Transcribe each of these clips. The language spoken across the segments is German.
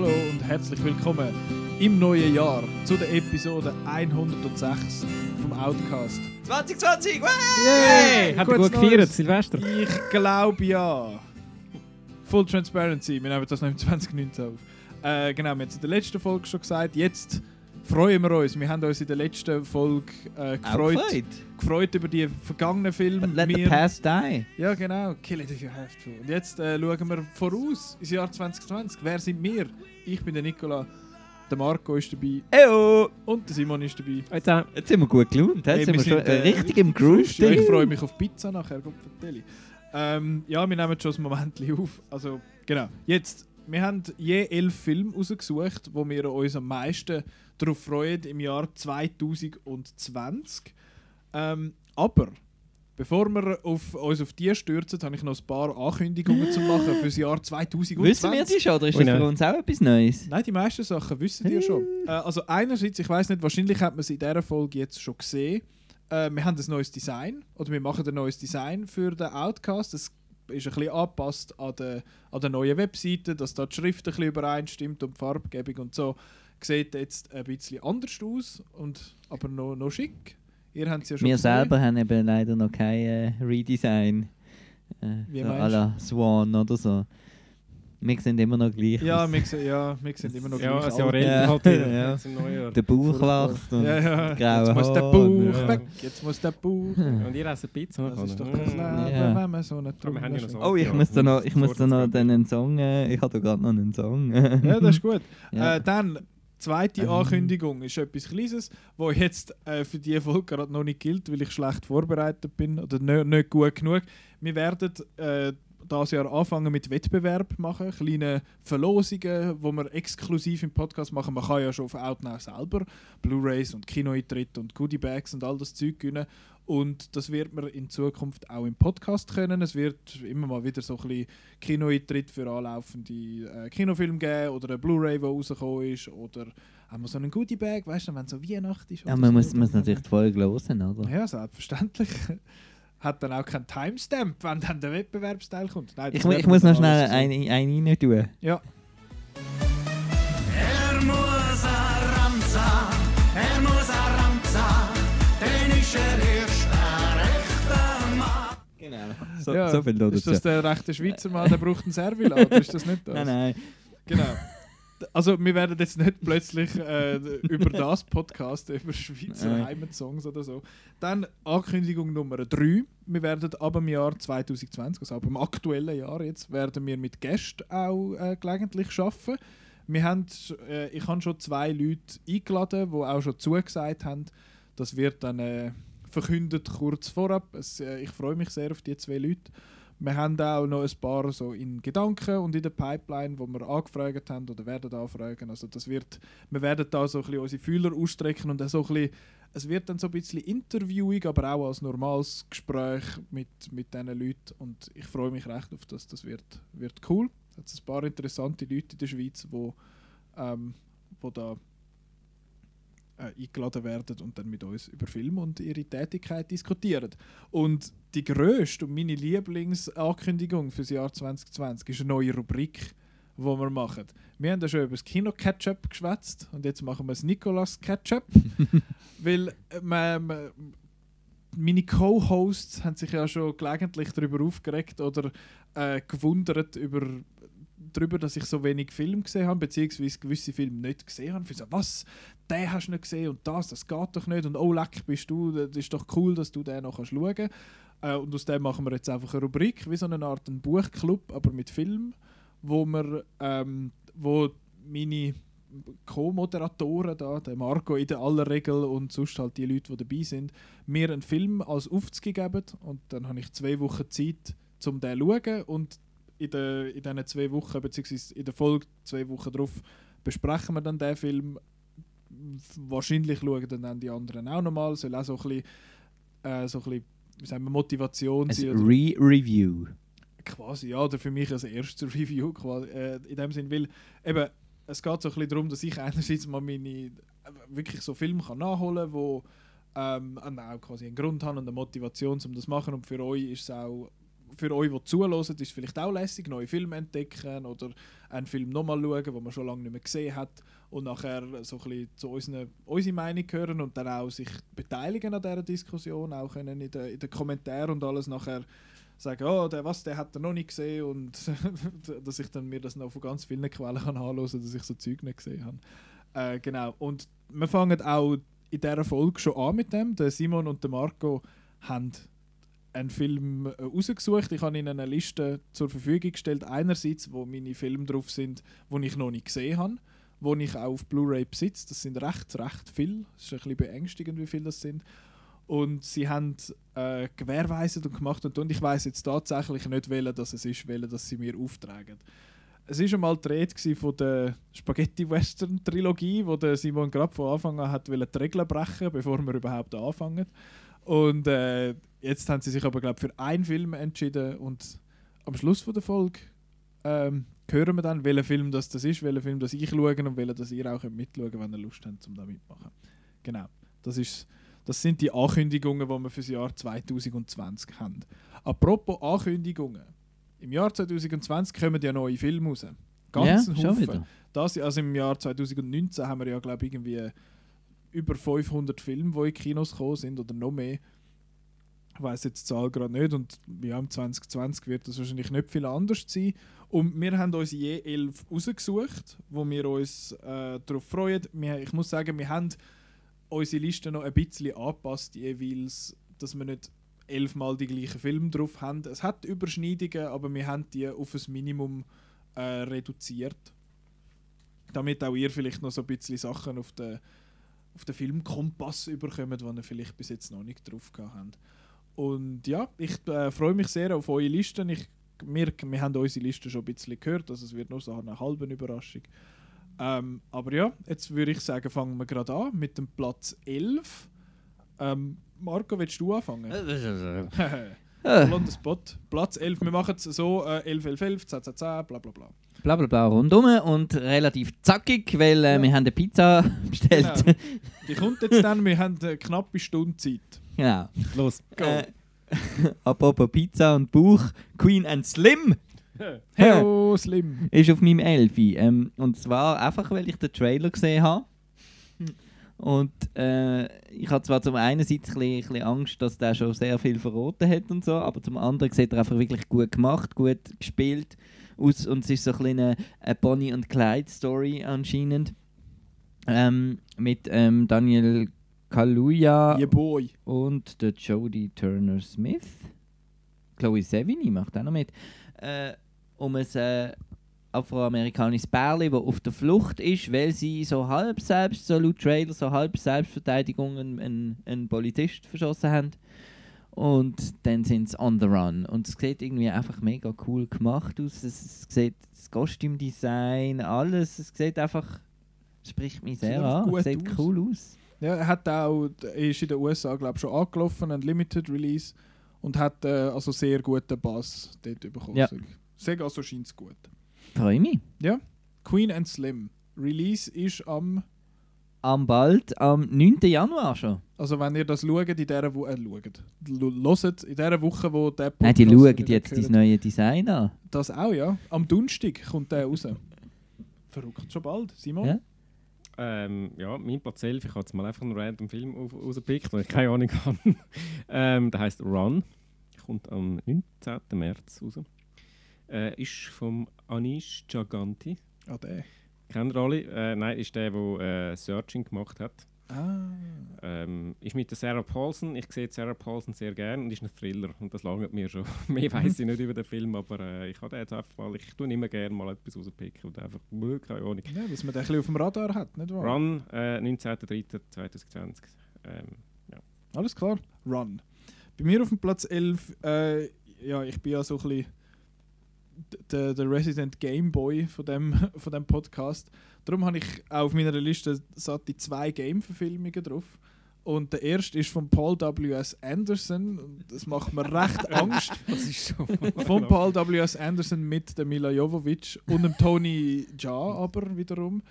Hallo und herzlich willkommen im neuen Jahr zu der Episode 106 vom Outcast. 2020! Yay! Hat er gut gefeiert, Neues. Silvester? Ich glaube ja. Full Transparency, wir nehmen das noch im 2019 auf. Äh, genau, wir haben es in der letzten Folge schon gesagt. Jetzt freuen wir uns. Wir haben uns in der letzten Folge äh, gefreut, Gefreut. über die vergangenen Filme. Let the Wir- past die. Ja, genau. Kill it if you have to. Und jetzt äh, schauen wir voraus ins Jahr 2020. Wer sind wir? Ich bin der Nicola, der Marco ist dabei Eyo! und der Simon ist dabei. Jetzt auch. Jetzt sind wir gut gelaunt. Hey, Jetzt sind wir schon äh, äh, richtig im Groove. Ja, ich freue mich auf Pizza nachher. Gott vertelle. Ähm, ja, wir nehmen schon ein Moment auf. Also, genau. Jetzt, wir haben je elf Filme rausgesucht, wo wir uns am meisten darauf freuen im Jahr 2020. Ähm, aber bevor wir auf, uns auf die stürzen, habe ich noch ein paar Ankündigungen zu machen für das Jahr 2020. Wissen wir die schon oder ist das für nein. uns auch etwas Neues? Nein, die meisten Sachen wissen ihr schon. Äh, also einerseits, ich weiß nicht, wahrscheinlich hat man es in dieser Folge jetzt schon gesehen. Äh, wir haben ein neues Design oder wir machen ein neues Design für den Outcast. Das ist ein bisschen angepasst an der, an der neuen Webseite, dass da die Schrift ein bisschen übereinstimmt und die Farbgebung und so. Sieht jetzt ein bisschen anders aus, und, aber noch, noch schick. Ihr habt es ja schon Wir gesehen. selber haben eben leider noch kein äh, Redesign. Äh, Wie so à la Swan oder so. Wir sind immer noch gleich. Ja, wir, ja, wir sind immer noch Ja, gleich ein Jahr alt. älter Ja. halt. Ja. Im Neujahr. der Bauch wächst und Ja, ja. graue Jetzt muss der Bauch ja. weg. Jetzt muss der Bauch. Und ihr esst Pizza noch? Das ist doch das Leben, Ja. wenn man so eine haben ja Oh, ich Ja, muss da noch, ich muss da noch das einen Song. Äh, ich habe da gerade noch einen Song. Ja, das ist gut. Ja. Äh, dann, zweite Ähm. Ankündigung ist etwas Kleines, wo jetzt äh, für diese Folge gerade noch nicht gilt, weil ich schlecht vorbereitet bin oder nicht, nicht gut genug. Wir werden äh, das Jahr anfangen mit Wettbewerb machen, kleine Verlosungen, wo wir exklusiv im Podcast machen. Man kann ja schon auf Outnow selber Blu-rays und Kinoeintritt und Goodiebags und all das Zeug gewinnen. Und das wird man in Zukunft auch im Podcast können. Es wird immer mal wieder so ein bisschen Kinoeintritt für anlaufende äh, Kinofilme geben oder eine Blu-ray, die rausgekommen ist oder haben wir so einen Goodiebag, weißt du, wenn so Weihnachten ist. ja, man so, muss, muss natürlich die Folge hören, oder? Ja, selbstverständlich. Hat dann auch keinen Timestamp, wenn dann der Wettbewerbsteil kommt. Nein, Ich, ich muss noch schnell einen einen rein tun. Ja, Er muss ein Ramsa, er muss ein Ramsa, denn ist er erst ein rechter Mann. Genau. So, ja. so viel da Ist dazu. das der rechte Schweizer Mann, der braucht einen Servilat? oder ist das nicht das? Nein, nein. Genau. Also wir werden jetzt nicht plötzlich äh, über das Podcast, über Schweizer Nein. Heimatsongs oder so. Dann Ankündigung Nummer 3. Wir werden ab dem Jahr 2020, also ab dem aktuellen Jahr jetzt, werden wir mit Gästen auch äh, gelegentlich arbeiten. Wir haben, äh, ich habe schon zwei Leute eingeladen, die auch schon zugesagt haben. Das wird dann äh, verkündet kurz vorab. Es, äh, ich freue mich sehr auf die zwei Leute. Wir haben auch noch ein paar so in Gedanken und in der Pipeline, wo wir angefragt haben oder werden anfragen. Also das wird, wir werden da so ein bisschen unsere Fühler ausstrecken und so ein bisschen, es wird dann so ein bisschen Interviewing, aber auch als normales Gespräch mit, mit diesen Leuten und ich freue mich recht auf das. Das wird, wird cool. Es hat ein paar interessante Leute in der Schweiz, wo, ähm, wo da äh, eingeladen werden und dann mit uns über Film und ihre Tätigkeit diskutieren. Und die grösste und meine Lieblingsankündigung für das Jahr 2020 ist eine neue Rubrik, die wir machen. Wir haben ja schon über das Kino-Ketchup geschwätzt und jetzt machen wir das Nicolas-Ketchup. weil man, man, meine Co-Hosts haben sich ja schon gelegentlich darüber aufgeregt oder äh, gewundert über darüber, dass ich so wenig Film gesehen habe, beziehungsweise gewisse Filme nicht gesehen habe. Für so, was, den hast du nicht gesehen und das, das geht doch nicht und oh leck bist du, das ist doch cool, dass du den noch kannst schauen kannst. Äh, und aus dem machen wir jetzt einfach eine Rubrik, wie so eine Art Buchclub, aber mit Film, wo wir, ähm, wo meine Co-Moderatoren da, der Marco in der aller Regel und sonst halt die Leute, die dabei sind, mir einen Film als Aufzug geben und dann habe ich zwei Wochen Zeit, um den zu schauen und in, der, in diesen zwei Wochen, beziehungsweise in der Folge zwei Wochen drauf, besprechen wir dann den Film. Wahrscheinlich schauen dann, die anderen auch nochmal. Soll auch so ein bisschen, äh, so ein bisschen wie sagen wir, Motivation Ein sein. Re-Review. quasi, ja, oder für mich als erstes Review. Quasi, äh, in dem Sinn, weil eben, es geht so ein bisschen darum, dass ich einerseits mal meine äh, wirklich so Filme kann nachholen kann, wo ähm, auch quasi einen Grund haben und eine Motivation, um das zu machen. Und für euch ist es auch für euch, die zuhören, ist es vielleicht auch lässig, neue Filme entdecken oder einen Film nochmal schauen, den man schon lange nicht mehr gesehen hat und nachher so ein bisschen zu unseren, unsere Meinung hören und dann auch sich beteiligen an dieser Diskussion, auch können in den, in den Kommentaren und alles nachher sagen, oh, der, was, der hat er noch nicht gesehen und dass ich dann mir das noch von ganz vielen Quellen kann anhören dass ich so Zeug nicht gesehen habe. Äh, genau, und wir fangen auch in dieser Folge schon an mit dem. Der Simon und der Marco haben einen Film äh, rausgesucht. Ich habe ihnen eine Liste zur Verfügung gestellt. Einerseits, wo meine Filme drauf sind, die ich noch nicht gesehen habe, wo ich auch auf Blu-ray besitze. Das sind recht, recht viel. Es ist ein bisschen beängstigend, wie viele das sind. Und sie haben äh, gewährweisend und gemacht und, und ich weiß jetzt tatsächlich nicht, welcher das es ist, welcher das sie mir auftragen. Es war einmal die Rede von der Spaghetti-Western-Trilogie, wo der Simon gerade von Anfang an hat die Regeln brechen, bevor wir überhaupt anfangen. Und äh, jetzt haben sie sich aber glaube für einen Film entschieden und am Schluss von der Folge ähm, hören wir dann, welcher Film das, das ist, welcher Film das ich schaue und welcher das ihr auch mitschauen könnt, wenn ihr Lust habt, um da mitmachen. Genau, das, ist, das sind die Ankündigungen, die wir für das Jahr 2020 haben. Apropos Ankündigungen. Im Jahr 2020 kommen ja neue Filme raus. Ganz ja, Haufen. Das, also im Jahr 2019 haben wir ja, glaube ich, irgendwie über 500 Filme, die in Kinos gekommen sind oder noch mehr. Ich weiß jetzt die Zahl gerade nicht und ja, im 2020 wird das wahrscheinlich nicht viel anders sein. Und wir haben uns je elf rausgesucht, wo wir uns äh, darauf freuen. Wir, ich muss sagen, wir haben unsere Liste noch ein bisschen angepasst, jeweils, dass wir nicht elfmal die gleichen Filme drauf haben. Es hat Überschneidungen, aber wir haben die auf ein Minimum äh, reduziert. Damit auch ihr vielleicht noch so ein bisschen Sachen auf den, auf den Filmkompass überkommt, die ihr vielleicht bis jetzt noch nicht drauf gehabt habt. Und ja, ich äh, freue mich sehr auf eure Listen. Ich, wir, wir haben unsere Liste schon ein bisschen gehört, also es wird nur so eine halbe Überraschung. Ähm, aber ja, jetzt würde ich sagen, fangen wir gerade an mit dem Platz 11. Ähm, Marco, willst du anfangen? Voll on the spot. Platz 11. Wir machen es so: äh, 11, 11, 11, 10, 10, 10, bla bla bla. Bla bla bla rundum und relativ zackig, weil äh, Ja. wir haben eine Pizza bestellt. Genau. Die kommt jetzt dann, wir haben eine knappe Stunde Zeit. Genau. Los. Go. Äh, apropos Pizza und Bauch, Queen and Slim Hey, oh, Slim. ist auf meinem Elfi. Ähm, und zwar einfach, weil ich den Trailer gesehen habe. Und äh, ich habe zwar zum einen ein bisschen, Angst, dass der schon sehr viel verraten hat und so, aber zum anderen sieht er einfach wirklich gut gemacht, gut gespielt aus und es ist so ein bisschen eine, eine Bonnie und Clyde Story anscheinend. Ähm, mit ähm, Daniel Kaluuya Yeah, und der Jodie Turner Smith. Chloe Sevigny macht auch noch mit. Äh, um ein äh, afroamerikanisches Pärchen, das auf der Flucht ist, weil sie so halb selbst, so laut Trailer, so halb Selbstverteidigung einen, einen, einen Polizist verschossen haben. Und dann sind sie on the run. Und es sieht irgendwie einfach mega cool gemacht aus. Es, es sieht das Kostümdesign, alles. Es sieht einfach. spricht mich sehr an. Es sieht aus. cool aus. Ja, er hat auch, ist in den USA, glaube ich, schon angelaufen, ein Limited Release und hat äh, also sehr guten Bass dort bekommen. Ja. Sag also scheint es gut. Freue mich. Queen and Slim. Release ist am, Am bald, am 9. Januar schon. also wenn ihr das schaut, in dieser Woche, äh, schaut, L- hört, in dieser Woche, wo der Nein, die Podcast schauen jetzt das neue Design an. Das auch, ja. Am Donnerstag kommt der raus. Verrückt, schon bald. Simon? Ja. Ähm, ja, mein Platz 11, ich habe jetzt mal einfach einen random Film rausgepickt, den ich keine Ahnung habe. ähm, der heißt Run. Kommt am 19. März raus. Äh, ist vom Anish Chaganti. Ah, der. Kennen ihr alle? Äh, nein, ist der, der äh, Searching gemacht hat. Ah. Ähm, ist mit der Sarah Paulson. Ich sehe Sarah Paulson sehr gerne und ist ein Thriller. Und das langt mir schon. Mehr weiß ich nicht über den Film, aber äh, ich habe den jetzt einfach mal. Ich tue immer gerne mal etwas rauspicken und einfach, äh, keine Ahnung. Ja, dass man den ein bisschen auf dem Radar hat, nicht wahr? Run, äh, 19.03.2020. Ähm, Alles klar, Run. Bei mir auf dem Platz 11, äh, ja, ich bin ja so ein bisschen der, der Resident Game Boy von dem, von dem Podcast. Darum habe ich auf meiner Liste satte zwei Game-Verfilmungen drauf. Und der erste ist von Paul W.S. Anderson. Das macht mir recht Angst. das ist so. Von Paul W.S. Anderson mit der Mila Jovovich und dem Tony Jaa aber wiederum.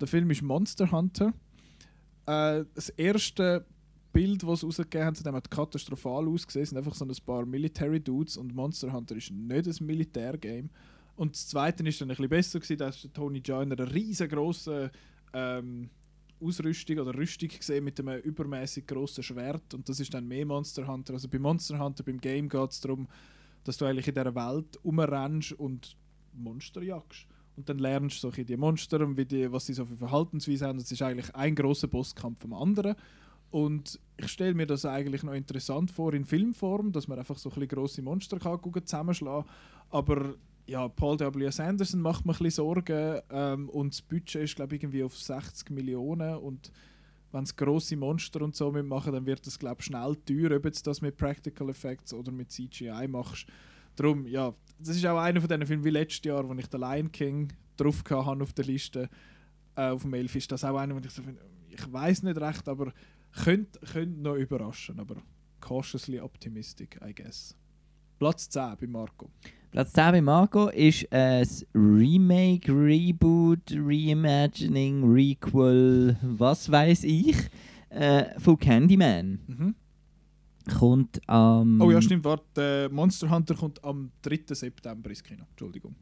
Der Film ist Monster Hunter. Äh, das erste Bild, das sie rausgegeben haben, zu dem hat katastrophal ausgesehen. Es sind einfach so ein paar Military Dudes und Monster Hunter ist nicht ein Militärgame. Und das zweite ist dann ein bisschen besser gewesen, da ist Tony Jaa in einer riesengroßen ähm, Ausrüstung oder Rüstung gesehen mit einem übermäßig grossen Schwert und das ist dann mehr Monster Hunter. Also bei Monster Hunter, beim Game geht es darum, dass du eigentlich in dieser Welt rumrennst und Monster jagst. Und dann lernst du so die Monster und wie die, was sie so für Verhaltensweise haben. Das ist eigentlich ein großer Bosskampf vom anderen. Und ich stelle mir das eigentlich noch interessant vor in Filmform, dass man einfach so ein grosse Monster kann gucken, zusammenschlagen Aber ja, Paul W. Sanderson macht mir ein bisschen Sorgen ähm, und das Budget ist glaube ich irgendwie auf 60 Millionen und wenn es grosse Monster und so mitmachen, dann wird das glaube ich schnell teuer, ob du das mit Practical Effects oder mit CGI machst. Darum, ja, das ist auch einer von diesen Filmen wie letztes Jahr, wo ich den Lion King drauf hatte auf der Liste äh, auf dem Elf, ist das auch einer, wo ich so finde, ich weiß nicht recht, aber könnte, könnte noch überraschen, aber cautiously optimistic, I guess. Platz 10 bei Marco. Platz 10 bei Marco ist ein Remake, Reboot, Reimagining, Requel, was weiß ich, äh, von Candyman. Mhm. Kommt am. Oh ja, stimmt, warte, äh, Monster Hunter kommt am 3. September ins Kino. Entschuldigung.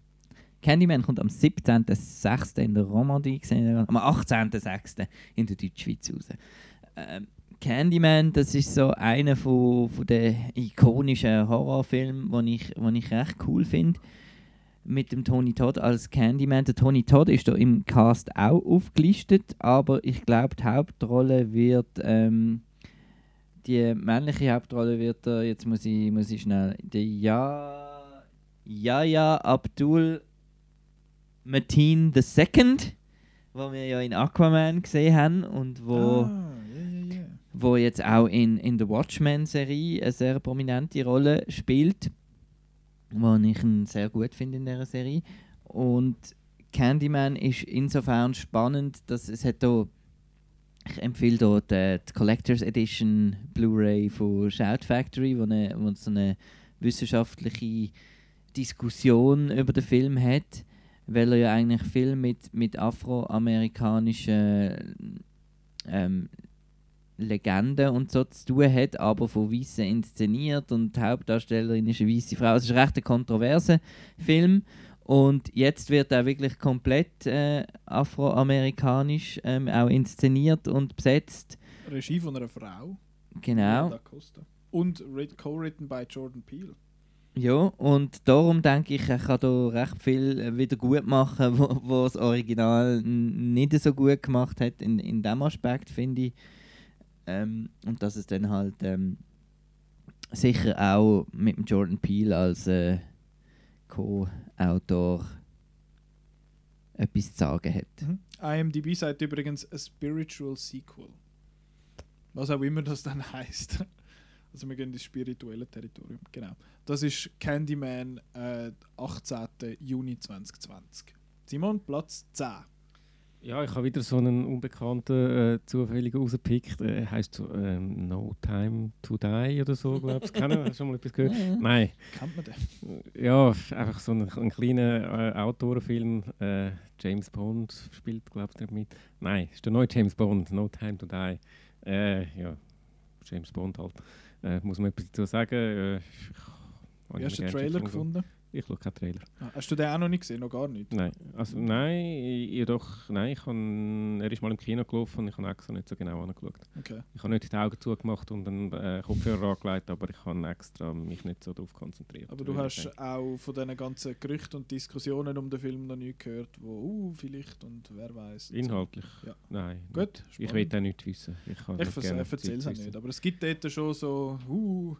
Candyman kommt am 17.06. in der Romandie, gesehen, am 18.06. in der Deutschschweiz raus. Ähm, Candyman, das ist so einer von, von den ikonischen Horrorfilmen, den ich, den ich recht cool finde. Mit dem Tony Todd als Candyman. Der Tony Todd ist da im Cast auch aufgelistet, aber ich glaube, die Hauptrolle wird. Ähm, die männliche Hauptrolle wird er, jetzt muss ich, muss ich schnell. Der Ja. Yaya Abdul Mateen II, wo wir ja in Aquaman gesehen haben und wo, Ah. Wo jetzt auch in, in der Watchmen-Serie eine sehr prominente Rolle spielt, wo ich ihn sehr gut finde in dieser Serie. Und Candyman ist insofern spannend, dass es hat da ich empfehle hier die, die Collectors Edition Blu-ray von Shout Factory, wo, eine, wo so eine wissenschaftliche Diskussion über den Film hat, weil er ja eigentlich viel mit, mit afroamerikanischen ähm, Legenden und so zu tun hat, aber von Weißen inszeniert und die Hauptdarstellerin ist eine weiße Frau. Es ist recht ein kontroverser Film und jetzt wird er wirklich komplett äh, afroamerikanisch ähm, auch inszeniert und besetzt. Regie von einer Frau. Genau. Und writ- co-written by Jordan Peele. Ja, und darum denke ich, er kann da recht viel wieder gut machen, wo, wo das Original nicht so gut gemacht hat in, in dem Aspekt, finde ich. Ähm, und dass es dann halt ähm, sicher auch mit dem Jordan Peele als äh, Co-Autor etwas zu sagen hat. Mhm. IMDb sagt übrigens a spiritual sequel. Was auch immer das dann heißt. Also wir gehen ins spirituelle Territorium. Genau. Das ist Candyman, äh, 18. Juni 2020. Simon, Platz 10. Ja, ich habe wieder so einen unbekannten äh, zufälligen rausgepickt. Er heißt so ähm, No Time to Die oder so, glaube ich. Kennen? Hast du schon mal etwas gehört? Ja. Nein. Kennt man den? Ja, einfach so ein, ein kleiner äh, Autorenfilm. Äh, James Bond spielt, glaube ich, mit. Nein, ist der neue James Bond, No Time to Die. Äh, ja, James Bond halt. Äh, muss man etwas dazu sagen? Äh, ich- Wie hast du den Trailer gefunden? Ich schaue keinen Trailer. Ah, hast du den auch noch nicht gesehen? Noch gar nicht? Nein, also nein, jedoch, nein, ich han, er ist mal im Kino gelaufen und ich habe extra nicht so genau angeschaut. Okay. Ich habe nicht die Augen zugemacht und einen äh, Kopfhörer angelegt, aber ich habe extra mich nicht so darauf konzentriert. Aber du hast ich auch von diesen ganzen Gerüchten und Diskussionen um den Film noch nicht gehört, wo, uh, vielleicht und wer weiß. Inhaltlich? Ja. Nein. Gut, Ich spannend. will auch nicht wissen. Ich, kann Ich erzähle es auch nicht. wissen. Aber es gibt dort schon so, uh,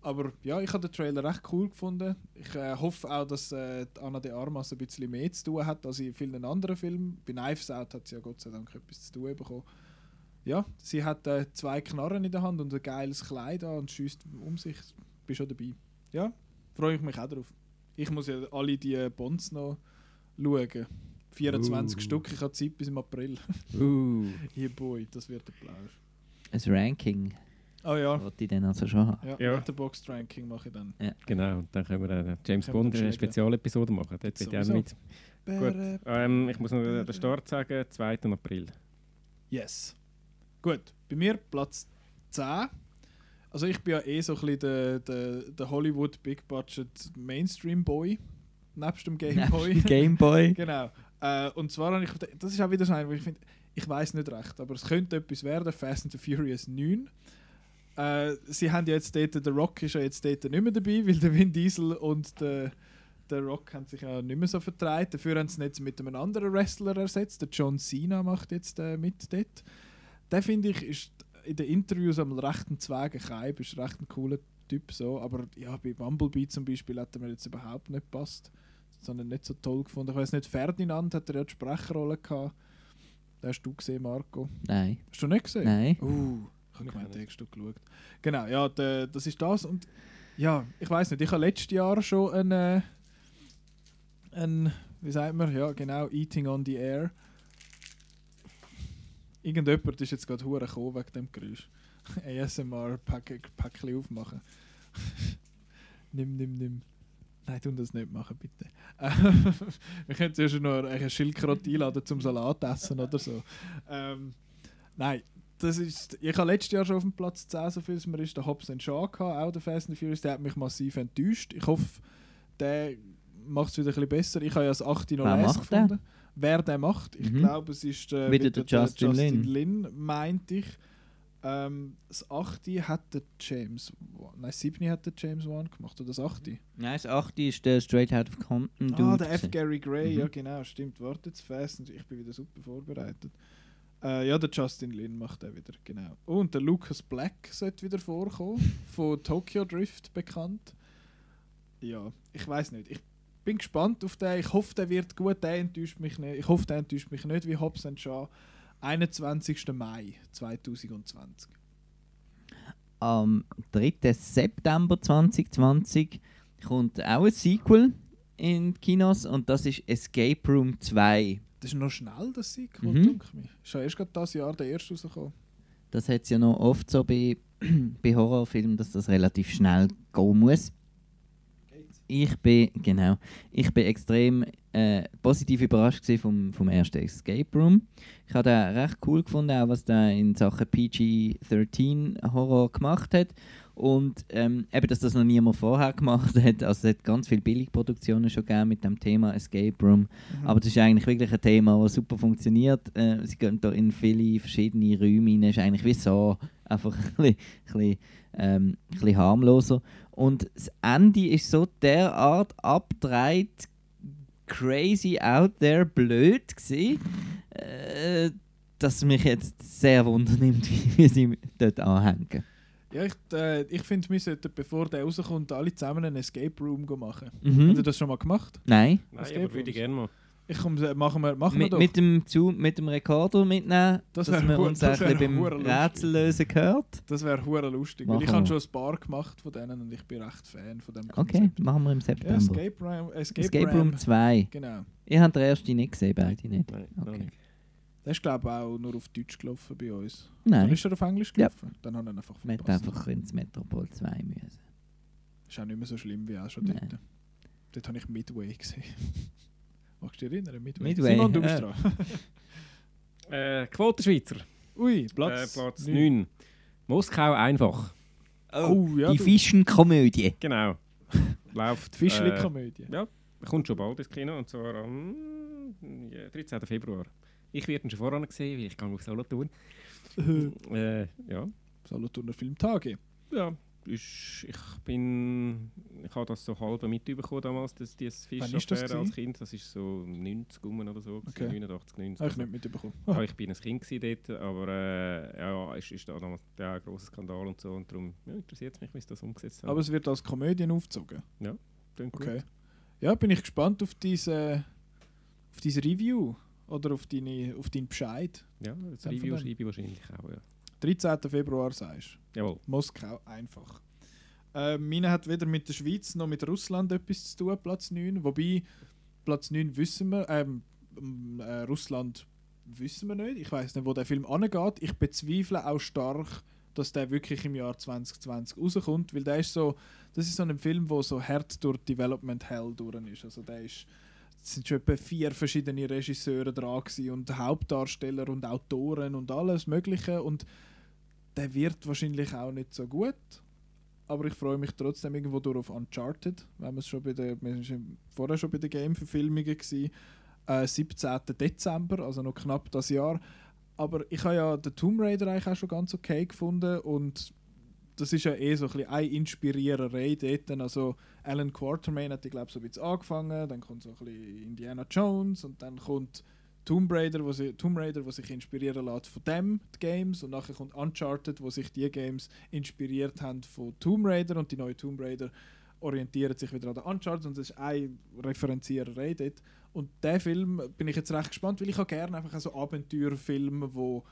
aber ja, ich habe den Trailer recht cool gefunden. Ich äh, hoffe auch, dass äh, die Anna de Armas ein bisschen mehr zu tun hat als in vielen anderen Filmen. Bei Knives Out hat sie ja Gott sei Dank etwas zu tun bekommen. Ja, sie hat äh, zwei Knarren in der Hand und ein geiles Kleid an und schießt um sich. Bin schon dabei. Ja, freue ich mich auch drauf. Ich muss ja alle die Bonds noch schauen. 24 Uh. Stück, ich habe Zeit bis im April. Uh, Hier, boy, das wird der Plausch. Ein Ranking Oh ja. wollte ich dann also schon haben. Ja, Ja. Letterboxd Ranking mache ich dann. genau, und dann können wir eine James Können Bond äh, schneiden. Spezialepisode machen. Dort ich auch mit. Gut. Ähm, ich muss noch den Start sagen, 2. April. Yes. Gut. Bei mir Platz 10. Also ich bin ja eh so ein bisschen der, der, der Hollywood Big Budget Mainstream Boy. Nebst dem Game Boy. Gameboy. Genau. Äh, und zwar habe ich, das ist auch wieder so ein, wo ich finde, ich weiß nicht recht, aber es könnte etwas werden, Fast and the Furious 9. Äh, sie haben ja jetzt dort, der Rock ist ja jetzt dort nicht mehr dabei, weil der Vin Diesel und der, der Rock haben sich ja nicht mehr so vertreibt. Dafür haben sie ihn jetzt mit einem anderen Wrestler ersetzt. Der John Cena macht jetzt äh, mit dort. Der finde ich, ist in den Interviews einmal recht ein Zwege Keib, ist recht ein cooler Typ so. Aber ja, bei Bumblebee zum Beispiel hat er mir jetzt überhaupt nicht gepasst. Sondern nicht so toll gefunden. Ich weiß nicht, Ferdinand hat er ja die Sprecherrolle gehabt. Den hast du gesehen, Marco. Nein. Hast du nicht gesehen? Nein. Uh, habe den nicht. hast du geschaut. Genau, ja, de, das ist das. Und ja, ich weiß nicht, ich habe letztes Jahr schon ein, äh, ein, wie sagt man, ja genau, Eating on the Air. Irgendjemand ist jetzt gerade hure gekommen wegen dem Geräusch. ASMR-Päckchen aufmachen. nimm, nimm, nimm. Nein, tu das nicht machen, bitte. Wir könnten ja schon noch eine Schildkröte einladen zum Salat essen oder so. Ähm, nein, das ist, ich habe letztes Jahr schon auf dem Platz 10 so viel, als mir ist der Hobbs Shaw gehabt, auch der Fast and Furious, der hat mich massiv enttäuscht. Ich hoffe, der macht es wieder ein bisschen besser. Ich habe ja das 8. noch Wer lesen macht der? gefunden. Wer der macht, ich Mhm. glaube, es ist äh, Wieder der Justin Lin. Lin, meinte ich. Ähm, das 8. hat der James Wan, nein, das 7. hat der James Wan gemacht, oder das 8. Nein, das 8. ist der Straight Out of Compton. Ah, der F. Gary Gray, Mhm. ja genau, stimmt. Warte jetzt fest, ich bin wieder super vorbereitet. Äh, ja, der Justin Lin macht er wieder, genau. Oh, und der Lucas Black sollte wieder vorkommen, von Tokyo Drift bekannt. Ja, ich weiß nicht. Ich bin gespannt auf den. Ich hoffe, der wird gut. Der enttäuscht mich nicht. Ich hoffe, der enttäuscht mich nicht wie Hobbs Shaw. 21. Mai 2020. Am 3. September 2020 kommt auch ein Sequel in Kinos und das ist Escape Room 2. Das ist noch schnell, das Sequel, Mhm. denke ich. Ist ja erst gerade dieses Jahr der erste rausgekommen. Das hat es ja noch oft so bei, bei Horrorfilmen, dass das relativ schnell gehen muss. Ich bin, genau, ich bin extrem äh, positiv überrascht vom, vom ersten Escape Room. Ich habe den recht cool gefunden, auch was der in Sachen PG-13 Horror gemacht hat. Und ähm, eben, dass das noch niemand vorher gemacht hat. Also es hat ganz viele Billigproduktionen schon gegeben mit dem Thema Escape Room. Mhm. Aber das ist eigentlich wirklich ein Thema, das super funktioniert. Äh, sie gehen da in viele verschiedene Räume rein. ist eigentlich wie so einfach ein bisschen, ein bisschen, ähm, ein bisschen harmloser. Und das Ende ist so derart abgedreht, crazy out there, blöd gewesen, äh, dass es mich jetzt sehr wundernimmt, wie sie dort anhängen. Ja, ich, äh, ich finde, wir sollten, bevor der rauskommt, alle zusammen einen Escape Room go machen. Mhm. Habt ihr das schon mal gemacht? Nein. Nein, Escape aber würde ich gerne mal. Ich komm, äh, machen wir, machen wir Mit, doch. mit, dem Zu mit dem Rekorder mitnehmen, Das dass wir hu- uns das ein beim hure lustig. Rätsellösen gehört. das wäre hure lustig, weil ich habe wir. schon ein paar gemacht von denen und ich bin recht Fan von dem Okay, Konzept. machen wir im Ja, September. Escape Room. Escape, Escape Room. Room 2. Genau. Ihr habt den ersten nicht gesehen, beide nicht. Nein, Okay. nicht. Der ist glaube ich auch nur auf Deutsch gelaufen bei uns. Dann Nein, ist er auf Englisch Ja. gelaufen. Dann haben wir ihn einfach man hätte verpasst. einfach ins Metropol 2 müssen. Ist auch nicht mehr so schlimm wie auch schon Nein. dort. Dort habe ich Midway gesehen. Magst du dich erinnern? Midway. Midway, Simon, du bist ja. dran. Äh, Quotenschweizer. Ui, Platz, äh, Platz neun. 9. Moskau einfach. Oh, ja. die Fischenkomödie. Genau. Läuft. Die Fischli-Komödie. Äh, kommt schon bald ins Kino und zwar am ja, 13. Februar. Ich werde ihn schon voran gesehen, weil ich gehe auf Solothurn. äh, ja. Solothurner Filmtage. Ja. Ist, ich bin. Ich habe das so halb mitbekommen damals, dass dieses Fischaffäre als? Kind. Das ist so 90 rum oder so. Okay. 89, 90. Habe ich nicht mitbekommen. Ja, ich bin ein Kind dort, aber äh, ja, es ist da damals ja, ein grosser Skandal und so und darum ja, interessiert es mich, wie sie das umgesetzt haben. Aber es wird als Komödie aufgezogen. Klingt gut. Okay. Ja, bin ich gespannt auf diese, auf diese Review oder auf, deine, auf deinen Bescheid. Ja, das Review schreibe ich wahrscheinlich auch, ja. 13. Februar sagst du. Jawohl. Moskau einfach. Äh, meine hat weder mit der Schweiz noch mit Russland etwas zu tun, Platz 9. Wobei, Platz 9 wissen wir, ähm, äh, Russland wissen wir nicht. Ich weiß nicht, wo der Film angeht. Ich bezweifle auch stark, dass der wirklich im Jahr 2020 rauskommt, weil der ist so, das ist so ein Film, wo so hart durch Development Hell durch ist. Also der ist, es sind schon etwa vier verschiedene Regisseure dran gewesen und Hauptdarsteller und Autoren und alles Mögliche und der wird wahrscheinlich auch nicht so gut. Aber ich freue mich trotzdem irgendwo durch auf Uncharted. Wenn wir es schon bei der, wir sind vorher schon bei den Game-Verfilmungen gewesen. Äh, 17. Dezember, also noch knapp das Jahr. Aber ich habe ja den Tomb Raider eigentlich auch schon ganz okay gefunden und das ist ja eh so ein bisschen eine Inspiriererei dort. Also Alan Quartermain hat, ich glaube, so ein bisschen angefangen, dann kommt so ein bisschen Indiana Jones und dann kommt Tomb Raider, wo, sie, Tomb Raider, wo sich inspirieren lässt von dem, die Games, und nachher kommt Uncharted, wo sich die Games inspiriert haben von Tomb Raider und die neue Tomb Raider orientiert sich wieder an den Uncharted und das ist eine Referenziererei dort. Und der Film bin ich jetzt recht gespannt, weil ich auch gerne einfach so Abenteuerfilme, wo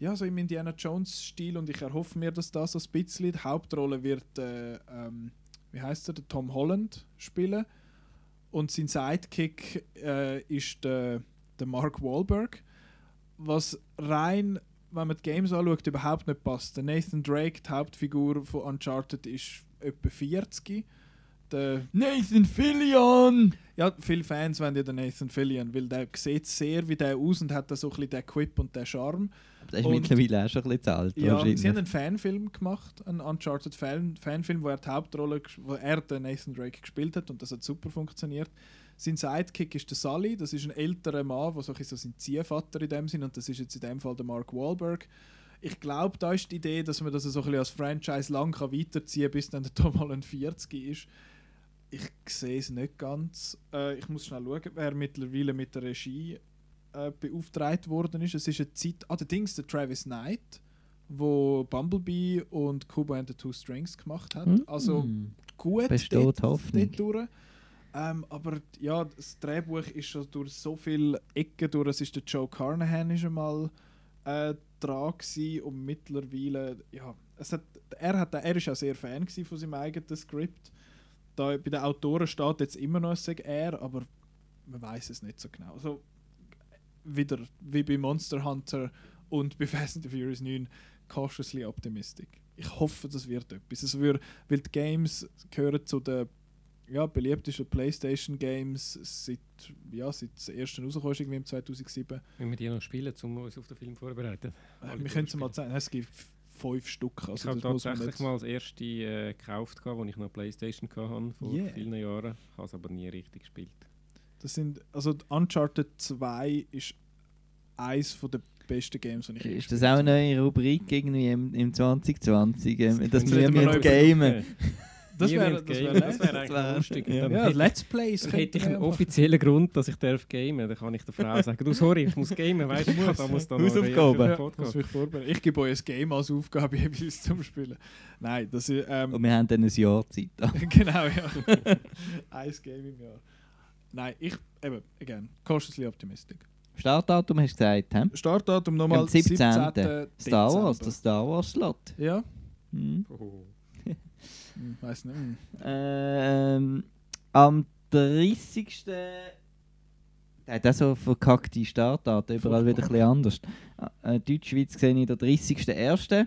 ja, so im Indiana Jones-Stil und ich erhoffe mir, dass das so ein bisschen die Hauptrolle wird, äh, ähm, wie heißt er, der Tom Holland spielen und sein Sidekick äh, ist der, der Mark Wahlberg, was rein, wenn man die Games anschaut, überhaupt nicht passt. Der Nathan Drake, die Hauptfigur von Uncharted, ist etwa 40. Der Nathan Fillion! ja, viele Fans wollen ja den Nathan Fillion, weil der sieht sehr wie der aus und hat so ein bisschen den Quip und den Charme. Das ist Und- mittlerweile auch schon ein bisschen zu alt. Ja, sie haben einen Fanfilm gemacht, einen Uncharted Fan wo er die Hauptrolle, wo er den Nathan Drake gespielt hat und das hat super funktioniert. Sein Sidekick ist der Sully, das ist ein älterer Mann, der so, ein bisschen so sein Ziehvater in dem Sinn und das ist jetzt in dem Fall der Mark Wahlberg. Ich glaube, da ist die Idee, dass man das so ein bisschen als Franchise lang kann weiterziehen kann, bis dann der Tom Holland 40 ist. Ich sehe es nicht ganz. Äh, ich muss schnell schauen, wer mittlerweile mit der Regie äh, beauftragt worden ist. Es ist eine Zeit. Ah, der Dings, der Travis Knight, wo Bumblebee und Kubo and the Two Strings gemacht hat. Hm. Also gut Besteht dort, Hoffnung. dort durch. Ähm, aber ja, das Drehbuch ist schon durch so viele Ecken durch. Es ist der Joe Carnahan ist einmal äh, dran gewesen und mittlerweile, ja, es hat, er, hat, er ist auch sehr Fan von seinem eigenen Skript. Da, bei den Autoren steht jetzt immer noch, es er, aber man weiß es nicht so genau. Also wieder wie bei Monster Hunter und bei Fast and the Furious 9 cautiously optimistic. Ich hoffe, das wird etwas. Es wird, weil die Games gehören zu den ja, beliebtesten PlayStation Games seit, ja, seit das erste rausgekommen irgendwie im 2007. Wenn wir die noch spielen, um uns auf den Film vorzubereiten. Äh, wir können es mal zeigen. Es gibt fünf Stück. Ich Also habe das muss man tatsächlich mal das erste äh, gekauft, als ich noch Playstation hatte, vor Yeah. vielen Jahren. Ich habe es aber nie richtig gespielt. Das sind, also die Uncharted 2 ist eines der besten Games, die ich je Ist das auch habe. eine neue Rubrik irgendwie im, im 2020? Ähm, dass Können wir mit gamen. Das Wir wäre müssen das gamen, wär das wäre eigentlich wär- lustig. ja. Dann Ja, Let's Plays. Dann hätte ich einen offiziellen Grund, dass ich darf gamen. Dann kann ich der Frau sagen, du sorry, ich muss gamen, weißt du, da muss da ja. noch Hausaufgaben. für den Ja. Ich gebe euch ein Game als Aufgabe jeweils zum Spielen. Nein, das ist. Ähm, Und wir haben dann ein Jahr Zeit. genau, ja. ein Game im Jahr. Nein, ich, eben, again, cautiously optimistic. Startdatum hast du gesagt, hä? Startdatum nochmal Am 17. Star Dezember. Wars, der Star Wars Slot. Ja, Hm. Oh. hm, weiß nicht. Hm. Ähm, am 30. Der hat auch so verkackte Startdaten, überall wieder ein bisschen anders. Äh, Deutschschweiz sehe ich der 30.01.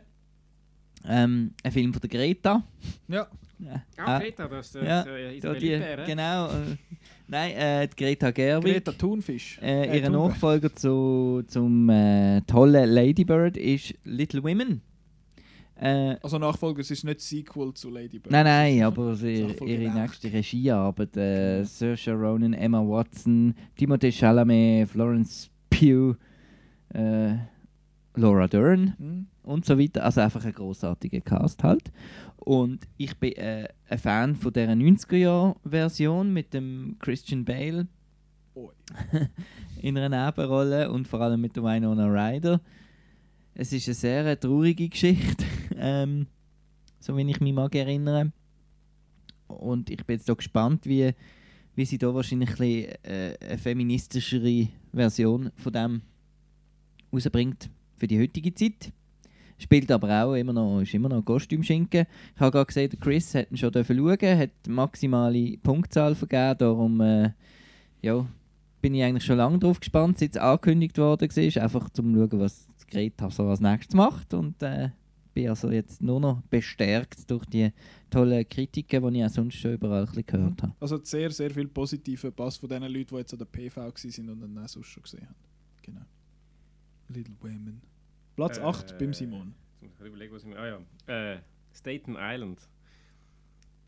Ähm, ein Film von der Greta. Ja, Ja, Ah, äh, Peter, das ist ja, äh, Isabel die, Huppert, genau. Äh, nein, äh, Greta Gerwig. Greta Thunfisch. Äh, Äh, ihr. Nachfolger zu, zum äh, tollen Ladybird ist Little Women. Äh, Also Nachfolger, es ist nicht Sequel zu Lady Bird. Nein, nein, aber sie, ihre auch. nächste Regiearbeit, äh, Saoirse Ronan, Emma Watson, Timothée Chalamet, Florence Pugh, äh, Laura Dern Hm? Und so weiter. Also einfach ein großartiger Cast halt. Und ich bin äh, ein Fan von dieser 90er-Jahr-Version mit dem Christian Bale in einer Nebenrolle und vor allem mit der Winona Ryder. Es ist eine sehr traurige Geschichte, ähm, so wie ich mich mag erinnern. Und ich bin jetzt auch gespannt, wie, wie sie da wahrscheinlich ein bisschen, äh, eine feministischere Version von dem rausbringt für die heutige Zeit. Spielt aber auch immer noch, ist immer noch Kostümschinken. Ich habe gerade gesehen, Chris hat ihn schon schauen, hat maximale Punktzahl vergeben, darum äh, ja, bin ich eigentlich schon lange drauf gespannt, seit es angekündigt worden war, einfach zum schauen, was Greta so als nächstes macht und äh, bin also jetzt nur noch bestärkt durch die tollen Kritiken, die ich auch sonst schon überall gehört habe. Also sehr, sehr viel positive Pass von den Leuten, die jetzt an der PV waren und dann auch sonst schon gesehen haben. Genau. Little Women. Platz Äh, 8 beim Simon. muss ich überlegen, was ich mir. Ah ja. Äh, Staten Island.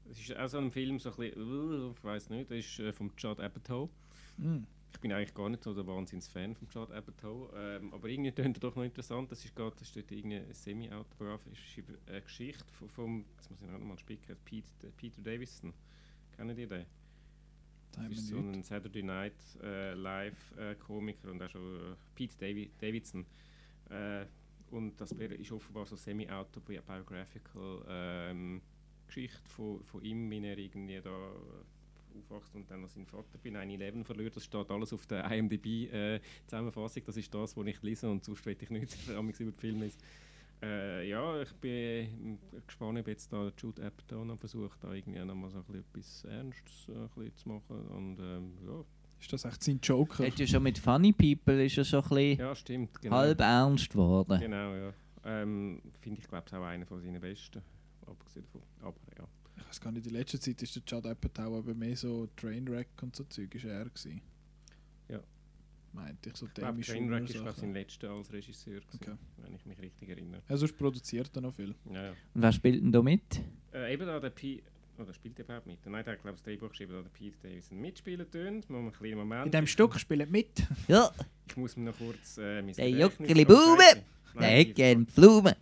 Das ist auch so ein Film, so ein bisschen. Uh, ich weiß nicht, das ist äh, vom Judd Apatow. Mm. Ich bin eigentlich gar nicht so der Wahnsinns-Fan von Judd Apatow, ähm, aber irgendwie klingt er doch noch interessant. Das ist gerade, das steht irgendwie semi-autobiografisch über eine Geschichte von, vom, jetzt muss ich noch mal spicken, Pete, äh, Peter Davison. Kennen die den? Das ist so ein Saturday Night äh, Live-Komiker und auch schon äh, Pete Davi Davidson. Äh, und das ist offenbar so semi-autobiographical ähm, Geschichte von, von ihm, wie er irgendwie da äh, aufwächst und dann noch seinen Vater bei 9-11 verliert. Das steht alles auf der IMDb-Zusammenfassung. das ist das, was ich lese und sonst weiß ich nichts über die Filme. Äh, ja, ich bin gespannt, ob jetzt da Jude Apatow noch versucht, da irgendwie noch mal so ein bisschen etwas Ernstes äh, zu machen. Und ähm, ja. Ist das echt sein Joker? Hat ja schon mit Funny People ist er schon ein bisschen ja, stimmt. Genau. halb ernst geworden. Genau, ja. Ähm, Finde ich, glaube ich, auch einer von seinen besten. Abgesehen davon. Aber ja. Ich weiß gar nicht, in letzter Zeit ist der Judd Apatow aber mehr so Trainwreck und so Zeug ist er gewesen. Ja. Meinte ich so Ich glaube, Trainwreck ist Schumer glaub, sein letzter als Regisseur, gewesen, Okay. wenn ich mich richtig erinnere. Ja, sonst produziert er noch viel. Ja, ja. Und wer spielt denn da mit? Äh, eben da der Pete. Oder spielt der überhaupt mit? Nein, der hat, glaube ich, das Drehbuch geschrieben, da der Pete Davidson mitspielen tönt. Mal einen kleinen Moment. In dem Stück spielt mit. Ja, Ich muss mir noch kurz äh, mein Der Jockeli zeigen. der Nein, hat gerne Blumen.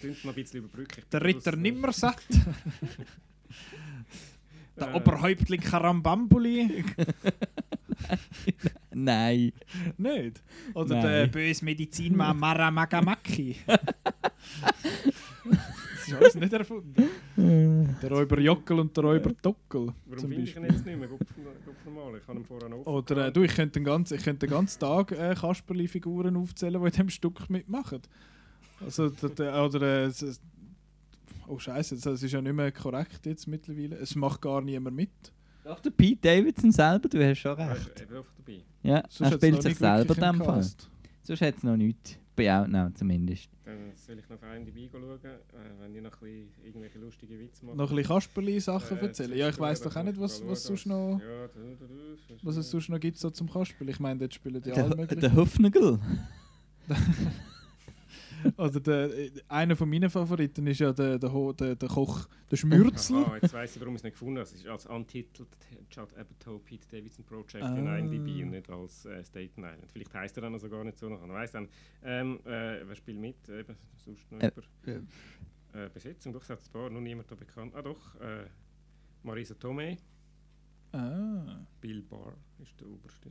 Tönt noch ein bisschen überbrücken. Der Ritter bloß, äh, Nimmersatt. der äh, Oberhäuptling Karambambuli. Nein. nicht? Oder Nein. der böse Medizinmann Maramagamaki. das ist alles nicht erfunden. Der Räuber Jockel und der Räuber Dockel. Warum finde ich ihn jetzt nicht mehr? Guck normal, ich habe ihn vorher noch Oder äh, du, ich könnte den ganzen, ich könnte den ganzen Tag äh, Kasperli-Figuren aufzählen, die in diesem Stück mitmachen. Also, der, der, oder äh, Oh Scheiße, das ist ja nicht mehr korrekt jetzt mittlerweile. Es macht gar niemand mit. Doch, der Pete Davidson selber, du hast schon recht. auch dabei. Ja, er spielt sich selber in dem Fall. Sonst hat es noch nichts. Bei Outnow zumindest. Dann soll ich noch auf IMDb schauen, äh, wenn ich noch ein bisschen irgendwelche lustige Witze mache. Noch ein bisschen Kasperli-Sachen Äh, erzählen. Ja, ich weiß doch auch nicht, was, was, sonst noch, Ja, was es sonst noch gibt so zum Kasperli. Ich meine, dort spielen die alle Der, möglichen. der Hufnagel. Oder der, äh, einer von meinen Favoriten ist ja der, der, der, der Koch, der Schmürzel. Aha, jetzt weiss ich, warum ich es nicht gefunden habe. Es ist als untitled Judd Apatow Pete Davidson Project in Ah. IMDb und nicht als äh, Staten Island. Vielleicht heisst er dann also gar nicht so. Ich weiss dann. Ähm, äh, wer spielt mit? Eben, sonst noch Äh, über äh, Besetzung. Doch, es hat ein paar, noch niemand da bekannt. Ah doch, äh, Marisa Tomei, Ah. Bill Barr ist der Oberste.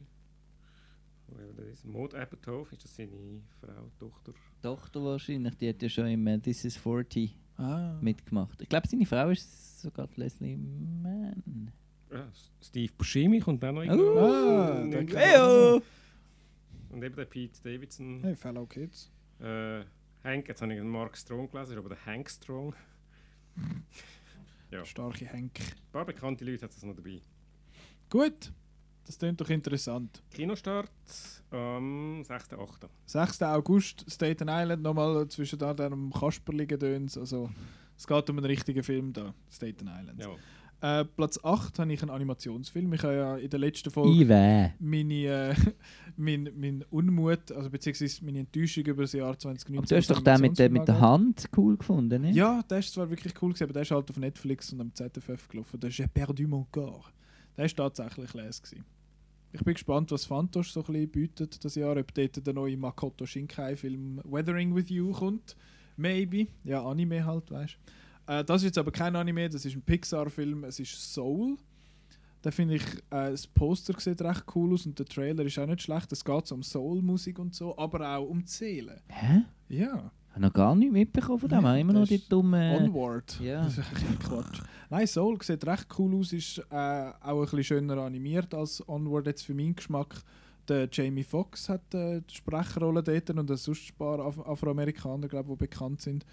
Maud Apatow, ist das seine Frau, Tochter? Tochter wahrscheinlich, die hat ja schon im äh, This is 40 Ah. mitgemacht. Ich glaube, seine Frau ist sogar Leslie Mann. Ja, Steve Buscemi kommt auch noch Oh. irgendwo. Ah, Und der! Und eben der Pete Davidson. Hey, Fellow Kids. Äh, Hank, jetzt habe ich einen Mark Strong gelesen, aber der Hank Strong. Ja. Starke Henk. Ein paar bekannte Leute hat es noch dabei. Gut, das klingt doch interessant. Kinostart am 6.8. 6. August, Staten Island, nochmal zwischen da dem Kasperli-Gedöns. Also, es geht um einen richtigen Film da, Staten Island. Äh, Platz 8 habe ich einen Animationsfilm. Ich habe ja in der letzten Folge meine, äh, mein, mein Unmut, also beziehungsweise meine Enttäuschung über das Jahr 2019. Aber du hast doch den mit, der, mit der Hand cool gefunden, ne? Ja, der ist zwar wirklich cool, gewesen, aber der ist halt auf Netflix und am ZFF gelaufen. Der J'ai perdu mon corps. Der ist tatsächlich les gewesen. Ich bin gespannt, was Fantosch so ein bisschen bietet das Jahr. Ob dort der neue Makoto Shinkai-Film Weathering with You kommt. Maybe. Ja, Anime halt, weißt äh, Das ist jetzt aber kein Anime, das ist ein Pixar-Film. Es ist Soul. Da finde ich, äh, das Poster sieht recht cool aus und der Trailer ist auch nicht schlecht. Es geht so um Soul-Musik und so, aber auch um Seele. Hä? Ja. Ich habe noch gar nichts mitbekommen von dem. Ja, immer noch die ist dummen... Onward. ja. Das ist ein Quatsch. Nein, Soul sieht recht cool aus, ist äh, auch ein bisschen schöner animiert als Onward jetzt für meinen Geschmack. Der Jamie Foxx hat äh, die Sprecherrolle dort und sonst ein paar Af Afroamerikaner, glaube die bekannt sind.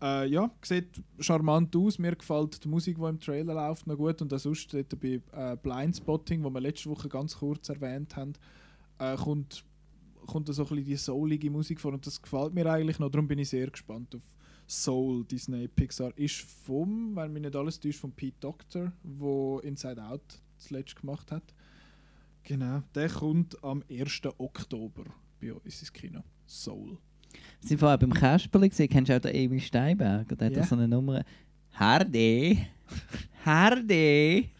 Äh, ja, sieht charmant aus. Mir gefällt die Musik, die im Trailer läuft, noch gut. Und auch sonst dort bei äh, Blindspotting, wo wir letzte Woche ganz kurz erwähnt haben, äh, kommt, kommt da so ein bisschen die soulige Musik vor. Und das gefällt mir eigentlich noch. Darum bin ich sehr gespannt auf Soul, Disney Pixar, ist vom, wenn mich nicht alles täuscht, von Pete Doctor, wo Inside Out zuletzt gemacht hat. Genau, der kommt am 1. Oktober bei uns ins Kino. Soul. Wir sind vorher beim Kasperli gesehen, kennst du auch den Emil Steinberger? Der hat Ja. doch so eine Nummer. Hardy! Hardy!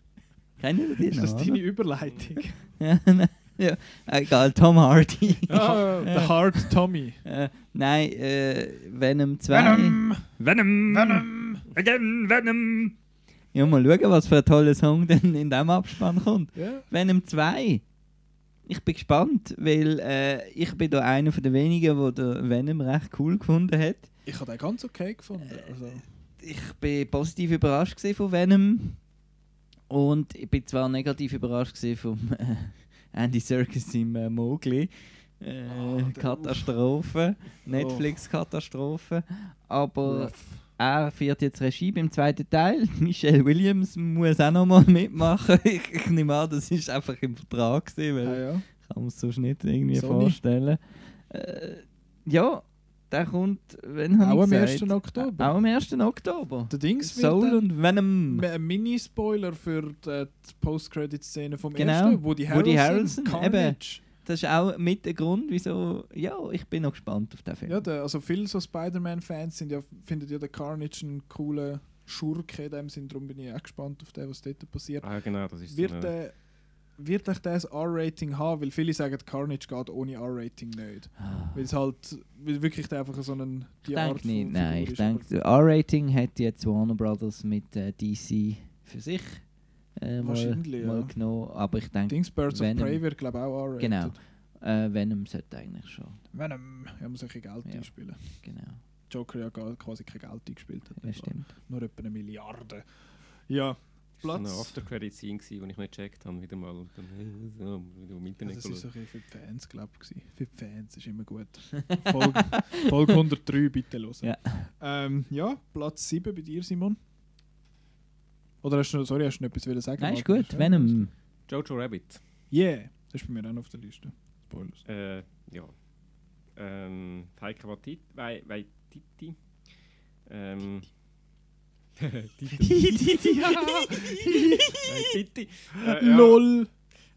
Kennen Sie die Ist das deine Überleitung? ja, nein, ja, egal, Tom Hardy. ah, der Hard Tommy. Äh, nein, äh, Venom 2. Venom! Venom! Venom! Again, Venom! Ja, mal schauen, was für ein toller Song denn in diesem Abspann kommt. Ja. Venom 2. Ich bin gespannt, weil äh, ich bin da einer von den wenigen, der den Venom recht cool gefunden hat. Ich habe den ganz okay gefunden. Also, Ich bin positiv überrascht gewesen von Venom. Und ich bin zwar negativ überrascht gewesen vom äh, Andy Serkis im äh, Mowgli. Äh, Ah, der- Katastrophe, Netflix-Katastrophe. Aber er führt jetzt Regie beim zweiten Teil. Michelle Williams muss auch noch mal mitmachen. Ich, ich nehme an, das ist einfach im Vertrag gewesen, weil ja, ja. ich kann mir es sonst nicht irgendwie Sony. vorstellen. Äh, ja, der kommt, wenn habe Auch am gesagt? 1. Oktober. Auch am 1. Oktober. Der Dings Soul und Venom. ein Mini-Spoiler für die, die Post-Credit-Szene vom Genau. ersten, Woody Harrelson, Woody Harrelson, Carnage. Das ist auch mit der Grund, wieso. Ja, ich bin noch gespannt auf den Film. Ja, der, also viele so Spider-Man-Fans sind ja, finden ja den Carnage einen coolen Schurke in dem Sinn, darum bin ich auch gespannt auf den, was dort passiert. Ah, genau, das ist Wird, so eine, wird euch das R-Rating haben? Weil viele sagen, Carnage geht ohne R-Rating nicht. Ah. Weil es halt weil wirklich einfach so einen ich die Art denke von nicht. Nein, ich denke, R-Rating hat jetzt Warner Brothers mit äh, DC für sich äh, mal, Wahrscheinlich, mal ja. genommen. Aber ich denke, Dings Birds of Venom. Prey wird glaube ich auch R-rated. Genau. äh, Venom sollte eigentlich schon. Venom, ja, muss ein bisschen Geld Ja. einspielen. Genau, Joker ja quasi kein Geld eingespielt hat. das stimmt. Nur etwa eine Milliarde. Ja, das war eine. After-Credit-Scene, die ich nicht gecheckt habe, wieder mal. Dann, so, wieder im Internet das ist so ein für die Fans, glaube ich. Für die Fans ist immer gut. Folge, Folge 103 bitte hören. Ja. Ähm, ja, Platz 7 bei dir, Simon. Oder hast du noch, sorry, hast du noch etwas sagen? Nein, ist gut. Venom. Jojo Rabbit. Yeah, das ist bei mir auch noch auf der Liste. Spoilers. Äh, ja. Ähm, Taika Waititi. Wai- Waititi. Ähm. Titi. Äh, ja. LOL!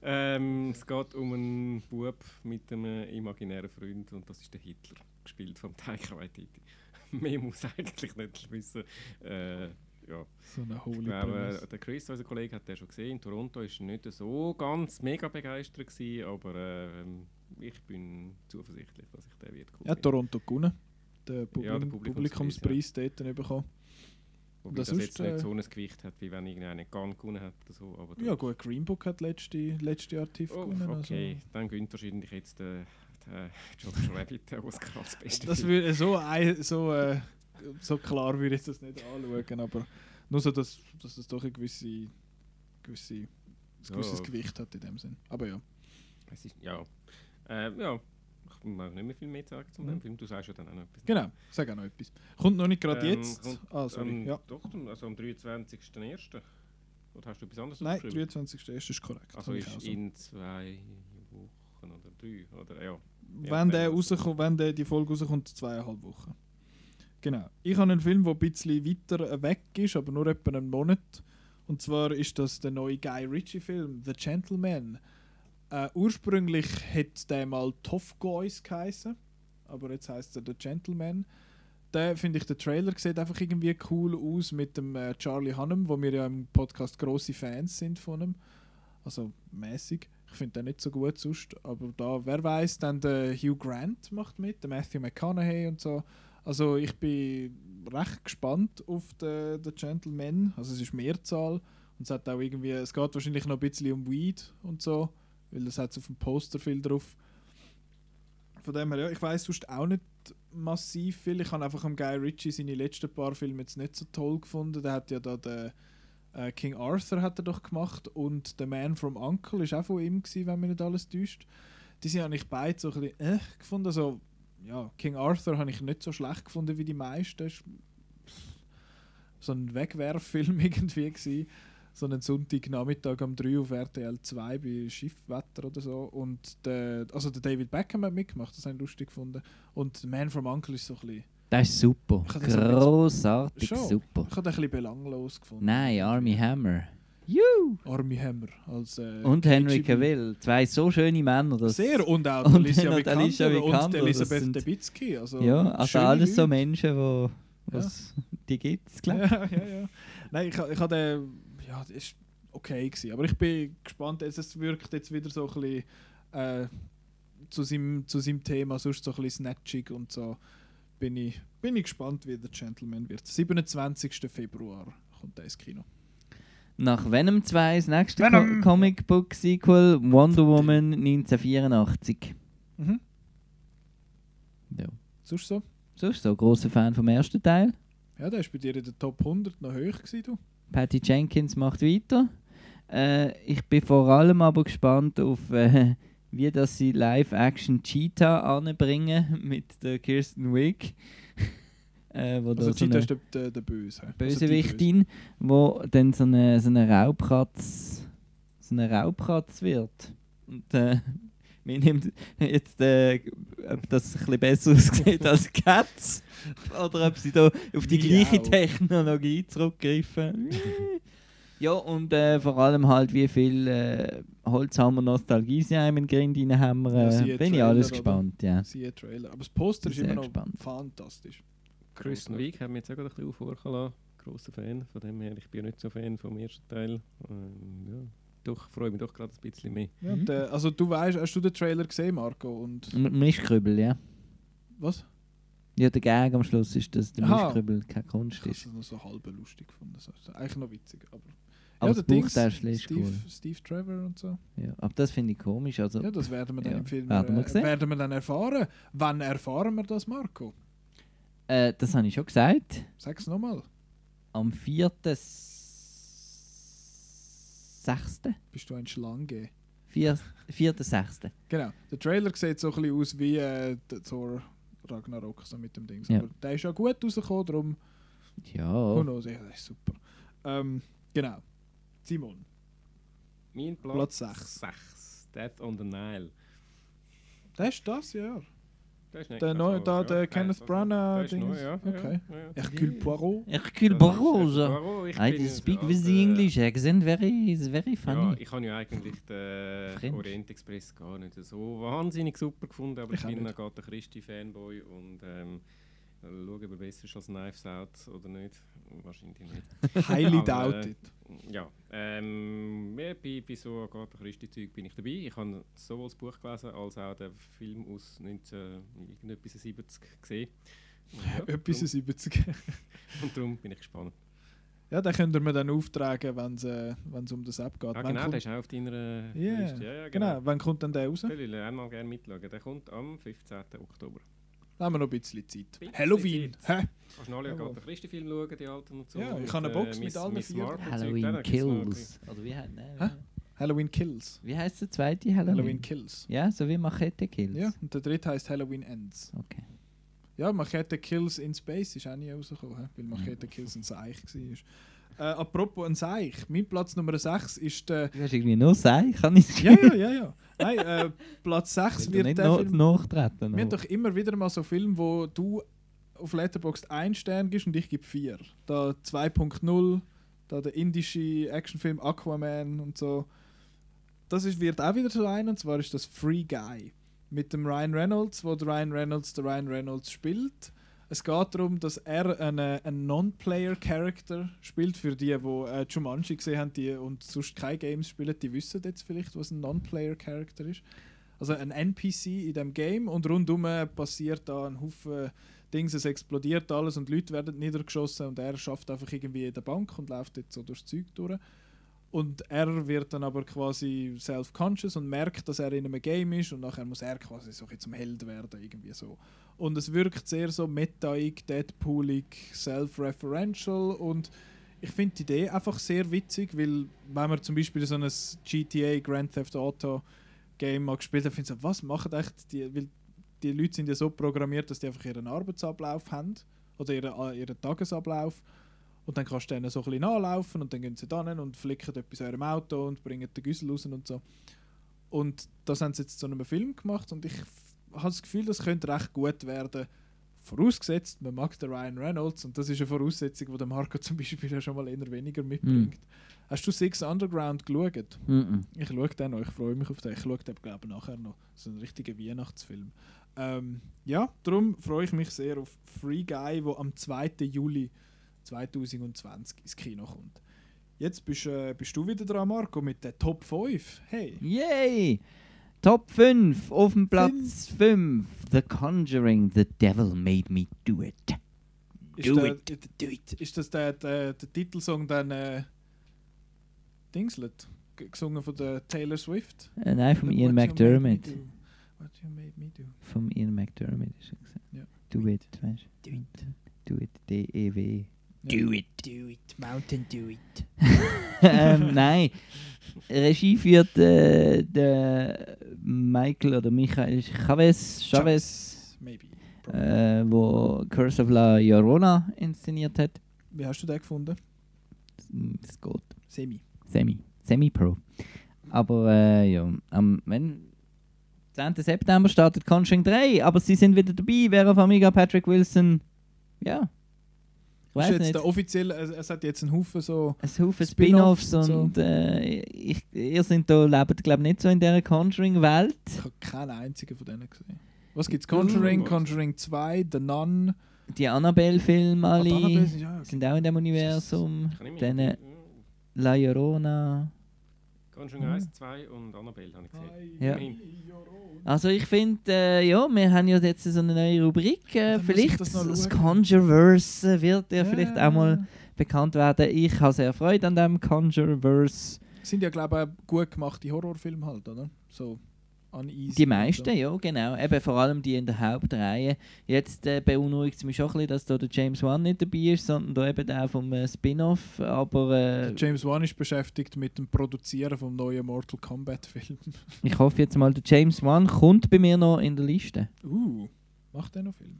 Ähm, es geht um einen Bub mit einem imaginären Freund und das ist der Hitler, gespielt vom Taika Waititi. Mehr muss eigentlich nicht wissen. Äh, ja. So eine Ich holy glaube, der Chris, unser Kollege, hat den schon gesehen. In Toronto war er nicht so ganz mega begeistert, gewesen, aber ähm, ich bin zuversichtlich, dass ich den wird cool Ja, finden. Toronto gewonnen. Der, Publikum, Ja, der Publikumspreis, Publikumspreis dort bekommen. Wobei das das, jetzt nicht äh, so ein Gewicht hat, wie wenn irgendeiner Gun gewonnen hat oder so. Aber Ja gut, Green Book hat letzte, letzte Jahr TIFF Oh, gewonnen. okay, Also. dann gönnt wahrscheinlich jetzt der, der Jojo Rabbit den Oscar als bester Das würde so, so, äh, so klar würde ich das nicht anschauen, aber nur so, dass, dass das doch ein gewisse, gewisse, ein gewisses Ja. Gewicht hat in dem Sinn. Aber ja. Es ist, ja. Äh, ja, ich muss nicht mehr viel mehr sagen zu Mhm. dem Film. Du sagst ja dann auch noch etwas. Genau, sag auch noch etwas. Kommt noch nicht gerade Ähm, jetzt. kommt Ah, sorry. Ähm, ja. Doch, also am 23.01. Oder hast du etwas anderes Nein, aufgeschrieben? 23. ist korrekt. Also ist auch so. in zwei Wochen oder drei, oder ja. wenn, der rauskommt, wenn der, die Folge rauskommt, zweieinhalb Wochen. Genau. Ich habe einen Film, der ein bisschen weiter weg ist, aber nur etwa einen Monat. Und zwar ist das der neue Guy Ritchie-Film, The Gentleman. Äh, ursprünglich hätte der mal Tough Guys geheißen, aber jetzt heißt er The Gentleman. Der finde ich, der Trailer sieht einfach irgendwie cool aus mit dem äh, Charlie Hunnam, wo wir ja im Podcast große Fans sind von ihm. Also mäßig. Ich finde den nicht so gut sonst, aber da, wer weiß, dann der Hugh Grant macht mit, der Matthew McConaughey und so. Also ich bin recht gespannt auf den, den Gentleman. Also es ist Mehrzahl und es hat auch irgendwie, es geht wahrscheinlich noch ein bisschen um Weed und so, weil das hat auf dem Poster viel drauf. Von dem her, ja, ich weiß sonst auch nicht massiv viel. Ich habe einfach am Guy Ritchie seine letzten paar Filme jetzt nicht so toll gefunden. Der hat ja da den äh, King Arthur hat er doch gemacht und The Man from Uncle ist auch von ihm gewesen, wenn mich nicht alles täuscht. Die sind eigentlich beide so ein bisschen äh, gefunden. Also, ja, King Arthur habe ich nicht so schlecht gefunden wie die meisten. Ist so ein Wegwerffilm irgendwie gewesen. So einen Sonntagnachmittag um 3 auf RTL 2 bei Schiffwetter oder so. Und der, also der David Beckham hat mitgemacht, das habe ich lustig gefunden. Und The Man from Uncle ist so ein bisschen, Das ist super. Habe das ein bisschen- super. ich habe den ein bisschen belanglos gefunden. Nein, Army Hammer. Juhu! Army Hammer als äh, Und Henry. Cavill. Zwei so schöne Männer. Das Sehr, und auch und Alicia Vikander Alicia und Vikander, das Elisabeth Debicki. Also ja, also alles so Leute. Menschen, wo, was, die gibt es, glaube ich. Ja, ja, ja. Nein, ich, ich hatte, ja, das ist okay gewesen, aber ich bin gespannt, es, es wirkt jetzt wieder so ein bisschen äh, zu, seinem, zu seinem Thema, sonst so ein bisschen snatchig und so. Bin ich, bin ich gespannt, wie der Gentleman wird. 27. Februar kommt er ins Kino. Nach Venom 2 das nächste! Co Comic Book Sequel Wonder Woman 1984. Mhm. Ja. Sonst so? Sonst so großer Fan vom ersten Teil. Ja, der ist bei dir in der Top 100 noch hoch gewesen, du. Patty Jenkins macht weiter. Äh, ich bin vor allem aber gespannt auf, äh, wie das sie Live-Action Cheetah anbringen mit der Kirsten Wiig. äh, wo Also so Cheetah ist der, der, der Böse. Also die Bösewichtin, wo dann so eine, so eine Raubkatz, so eine Raubkatz wird. Und äh, mir nimmt jetzt, äh, ob das ein bisschen besser aussieht als Cats oder ob sie da auf die gleiche. Technologie zurückgreifen. ja, und äh, vor allem halt, wie viel äh, Holzhammer Nostalgie sie einem in den Grind reinhämmern. Ja, Äh, bin ich Trailer, alles oder? gespannt, ja. Siehe Trailer. Aber das Poster ist immer noch gespannt. fantastisch. Kristen Wiig hat mir jetzt auch gerade ein bisschen aufhorchen lassen. Grosser Fan von dem her. Ich bin ja nicht so Fan vom ersten Teil. Ähm, ja, doch, freue mich doch gerade ein bisschen mehr. Ja, Mhm. der, also du weißt, hast du den Trailer gesehen, Marco? Und M- Mischkrübel, ja. was? Ja, der Gag am Schluss ist, dass der Aha. Mischkrübel keine Kunst Ich habe ist. es noch so halb lustig gefunden. So, so, eigentlich noch witzig. Aber, Aber der das Dings, Buchtäschchen ist Steve, cool. Steve Trevor und so. Ja, aber das finde ich komisch. Also, Ja, das werden wir dann Ja, im Film werden wir äh, werden wir dann erfahren. Wann erfahren wir das, Marco? äh, das habe ich schon gesagt. Sag es nochmal. Am 4.6. Bist du ein Schlange? 4.6. Genau. Der Trailer sieht so ein bisschen aus wie äh, der Thor Ragnarok so mit dem Ding. Ja. Aber der ist ja gut rausgekommen, darum Ja. knows, ja, das ist super. Ähm, genau. Simon. Mein Platz, Platz sechs. 6. Death on the Nile. Das ist das, ja. Der neue, da, ja. der Kenneth also, Branagh Ding. neu, ja, Okay. Ja, ja. Hercule Poirot. Hercule Barroso. Poirot. Ich I bin speak with the English accent very, is very Ja, funny. ich habe ja eigentlich den French. Orient Express gar nicht so wahnsinnig super gefunden, aber Ich ich, bin ein nicht. Agatha Christie Fanboy und ähm, schaue, ob er besser ist als Knives Out oder nicht. Wahrscheinlich nicht. Highly Aber, doubted. Ja, ähm, ja, bei, bei so Agatha Christie-Zeug bin ich dabei. Ich habe sowohl das Buch gelesen als auch den Film aus 1970 gesehen. Ja, Etwas darum- 70. Und darum bin ich gespannt. Ja, den könnt ihr mir dann auftragen, wenn es äh, wenn's um das App geht. Ah, genau, der kommt, ist auch auf deiner Yeah, Liste. Ja, ja, genau. Wann kommt denn der raus? Ich will auch mal gerne mitschauen. Der kommt am 15. Oktober. Haben wir noch ein bisschen Zeit. Bisschen Halloween. Zeit. Hä? Kannst du alle Jawohl. Agatha Christie-Filme schauen, die alten und so. Ja, ich habe eine Box mit Miss- allen vier. Halloween Kills. Oder wie, heißt- ne, Hä? Halloween Kills. wie heißt der zweite Halloween? Halloween Kills. Ja, so wie Machete Kills. Ja, und der dritte heißt Halloween Ends. Okay. Ja, Machete Kills in Space ist auch nie rausgekommen, weil Machete Kills ein Seich war. Äh, apropos ein Seich, mein Platz Nummer 6 ist der. Du hast irgendwie nur sein, kann ich Ja, ja, ja, ja. Nein, äh, Platz 6 Wird nicht der noch, Film. nachtreten. Wir haben doch immer wieder mal so Filme, wo du auf Letterboxd 1 Stern gibst und ich gebe 4. Da 2.0, da der indische Actionfilm Aquaman und so. Das ist, wird auch wieder so ein, und zwar ist das Free Guy. Mit dem Ryan Reynolds, wo der Ryan Reynolds der Ryan Reynolds spielt. Es geht darum, dass er einen, einen Non-Player-Character spielt. Für die, die äh, Jumanji gesehen haben die, und sonst keine Games spielen, die wissen jetzt vielleicht, was ein Non-Player-Character ist. Also ein NPC in dem Game und rundum passiert da ein Haufen Dings, es explodiert alles und Leute werden niedergeschossen und er schafft einfach irgendwie in der Bank und läuft jetzt so durchs Zeug durch. Und er wird dann aber quasi self-conscious und merkt, dass er in einem Game ist und nachher muss er quasi so zum Held werden, irgendwie so. Und es wirkt sehr so metaig, deadpoolig, self-referential und ich finde die Idee einfach sehr witzig, weil wenn man zum Beispiel so ein GTA Grand Theft Auto Game mal gespielt hat, finde ich so, was machen echt die, weil die Leute sind ja so programmiert, dass die einfach ihren Arbeitsablauf haben oder ihren, ihren Tagesablauf und dann kannst du denen so ein bisschen nachlaufen und dann gehen sie dann und flicken etwas in eurem Auto und bringen den Güssel raus und so. Und das haben sie jetzt zu einem Film gemacht und ich habe das Gefühl, das könnte recht gut werden Vorausgesetzt, man mag den Ryan Reynolds und das ist eine Voraussetzung, die der Marco zum Beispiel ja schon mal eher weniger mitbringt. Hast du Six Underground geschaut? Mhm. Ich schaue den noch, ich freue mich auf den. Ich schaue den, glaube ich, nachher noch. So ein richtiger Weihnachtsfilm. Ähm, ja, darum freue ich mich sehr auf Free Guy, der am 2. Juli 2020 ins Kino kommt. Jetzt bist, äh, bist du wieder dran, Marco, mit der Top 5. Hey! Yay! Top 5 auf dem Platz 5. The Conjuring, The Devil Made Me Do It. Do der, it, do it. ist das der, der, der Titelsong dann äh, Dingslet? Gesungen von der Taylor Swift? Äh, nein, What Ian McDermott. do. What you made me do. Vom Ian McDermott ist er gesagt. Ja. Do it, weißt du? Do it. Do it, D-E-W. Do it. Do it, Mountain, do it. ähm, nein. Regie führt äh, der Michael oder Michael Chavez, Chavez Maybe. äh, wo Curse of La Llorona inszeniert hat. Wie hast du den gefunden? Es geht. Semi. Semi. Semi-Pro. Aber äh, ja, am wenn 10. September startet Conjuring 3, aber sie sind wieder dabei. Vera Farmiga, Patrick Wilson. Ja. Ich Ist weiß jetzt nicht. der offizielle, es, es hat jetzt einen Haufen so. Ein Haufen Spin-offs Spin-offs und und äh, ich, ihr sind da, lebt glaube nicht so in dieser Conjuring-Welt. Ich habe keinen einzigen von denen gesehen. Was gibt's? Conjuring, Uh. Conjuring 2, The Nun. Die Annabelle-Filme Ah, die alle Annabelle sind- ja, okay. sind auch in dem Universum. Ich Dann La Llorona. Conjuring 1, 2 und Annabelle habe ich gesehen. Ja. Also ich finde, äh, ja, wir haben ja jetzt so eine neue Rubrik. Äh, ich vielleicht das das. Conjureverse wird ja, vielleicht auch mal bekannt werden. Ich habe sehr Freude an dem Conjureverse. Sind ja, glaube ich, auch gut gemachte Horrorfilme halt, oder? So uneasy. Die meisten, ja, genau. Eben vor allem die in der Hauptreihe. Jetzt äh, beunruhigt es mich schon ein bisschen, dass da der James Wan nicht dabei ist, sondern da eben der vom äh, Spin-off. Aber Der äh, James Wan ist beschäftigt mit dem Produzieren vom neuen Mortal Kombat Film. ich hoffe jetzt mal, der James Wan kommt bei mir noch in der Liste. uh, macht der noch Film?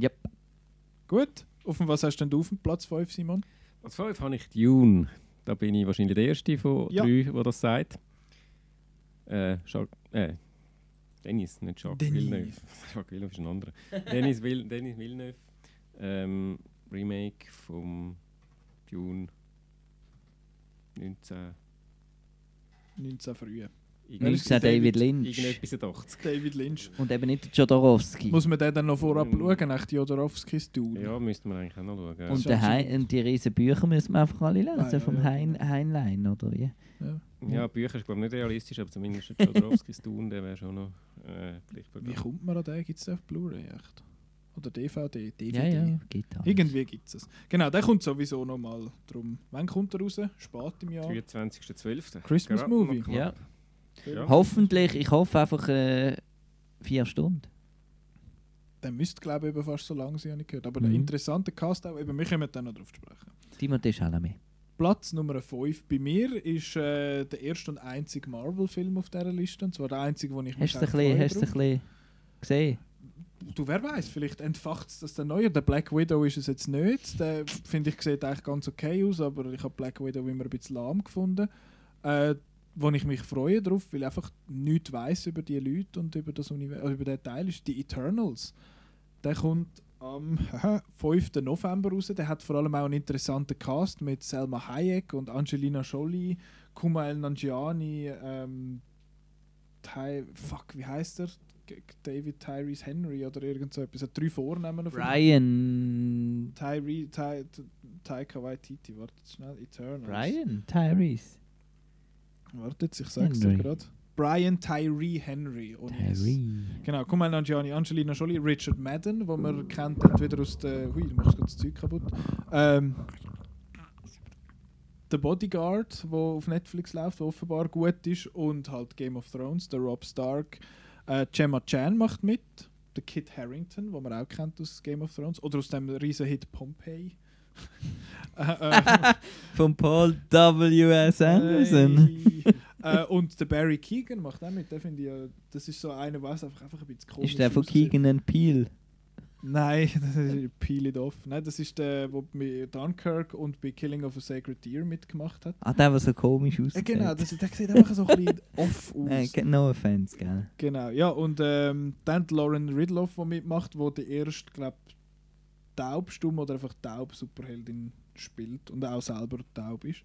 Yep. Gut. Auf dem was hast denn du auf dem Platz 5, Simon? Als 5 habe ich Dune. Da bin ich wahrscheinlich der Erste von Ja. drei, der das sagt. Äh, Jacques, äh, Dennis, nicht Jacques Denis. Villeneuve. Jacques Villeneuve ist ein anderer. Dennis, Vil Dennis Villeneuve. Ähm, Remake vom Dune 19... 19 früh. Irgendetwas- 19 David Lynch. Irgendetwas 80. David Lynch. Und eben nicht der Jodorowsky. Muss man den dann noch vorab Mm. schauen, nach Jodorowskis Dune? Ja, müsste man eigentlich auch noch schauen. Und, ist der hein, und die riesen Bücher müssen wir einfach alle lesen, ja, vom ja. Hein, Heinlein, oder wie? Ja. ja, Bücher ist glaube ich nicht realistisch, aber zumindest der Jodorowskis Dune, der wäre schon noch äh, Pflichtprogramm. Wie kommt man an den? Gibt es den auf Blu-ray echt? Oder DVD? DVD? Ja, ja, geht alles. Irgendwie gibt es es. Genau, der kommt sowieso noch mal drum. Wann kommt er raus? Spät im Jahr? 23.12. Christmas Gerade Movie. Ja. Ja. Hoffentlich, ich hoffe einfach äh, vier Stunden. Der müsste, glaube ich, eben fast so lang sein, habe ich gehört. Aber Mhm. ein interessanter Cast auch. Eben, wir kommen dann noch drauf zu sprechen. Timothée Chalamet. Platz Nummer 5 bei mir ist äh, der erste und einzige Marvel-Film auf dieser Liste. Und zwar der einzige, den ich Hast du auch es ein bisschen- freue hast du ein bisschen gesehen? Du, wer weiß, vielleicht entfacht es das der neue. Der Black Widow ist es jetzt nicht. Der, finde ich, sieht eigentlich ganz okay aus, aber ich habe Black Widow immer ein bisschen lahm gefunden. Äh, wo ich mich freue drauf, weil ich einfach nichts weiß über die Leute und über das Universum, über den Teil ist die Eternals. Der kommt am 5. November raus. Der hat vor allem auch einen interessanten Cast mit Selma Hayek und Angelina Jolie, Kumail Nanjiani, ähm, Ty, fuck, wie heißt er? David Tyrese Henry oder irgend so etwas. Er hat drei Vornamen. auf- Brian. Tyre, Ty, Ty, Taika Waititi, wartet schnell. Eternals. Brian? Tyrese? Wartet, ich sag's dir gerade. Brian Tyree Henry. S. Tyree. Genau, Kumail Nanjiani, Angelina Jolie, Richard Madden, wo man kennt entweder aus der... Hui, du machst gerade das Zeug kaputt. Ähm, The Bodyguard, wo auf Netflix läuft, der offenbar gut ist. Und halt Game of Thrones, der Rob Stark. Äh, Gemma Chan macht mit. Der Kit Harrington, wo man auch kennt aus Game of Thrones. Oder aus dem riesen Hit Pompeii. Äh, äh, Von Paul W.S. Anderson. Äh, und der Barry Keegan macht auch mit. Den finde ich ja, das ist so einer, was einfach, einfach ein bisschen komisch Ist der von. Keegan and Peel? Nein, das ist Peel It Off. Nein, das ist der, der bei Dunkirk und bei Killing of a Sacred Deer mitgemacht hat. Ah, der, der so komisch Äh, aussieht. genau, das, der sieht einfach so ein bisschen off aus. Äh, no offense, gell? Genau, ja, und ähm, dann Lauren Ridloff, die mitmacht, wo die erste, glaube taubstumm oder einfach taub Superheldin spielt und auch selber taub ist.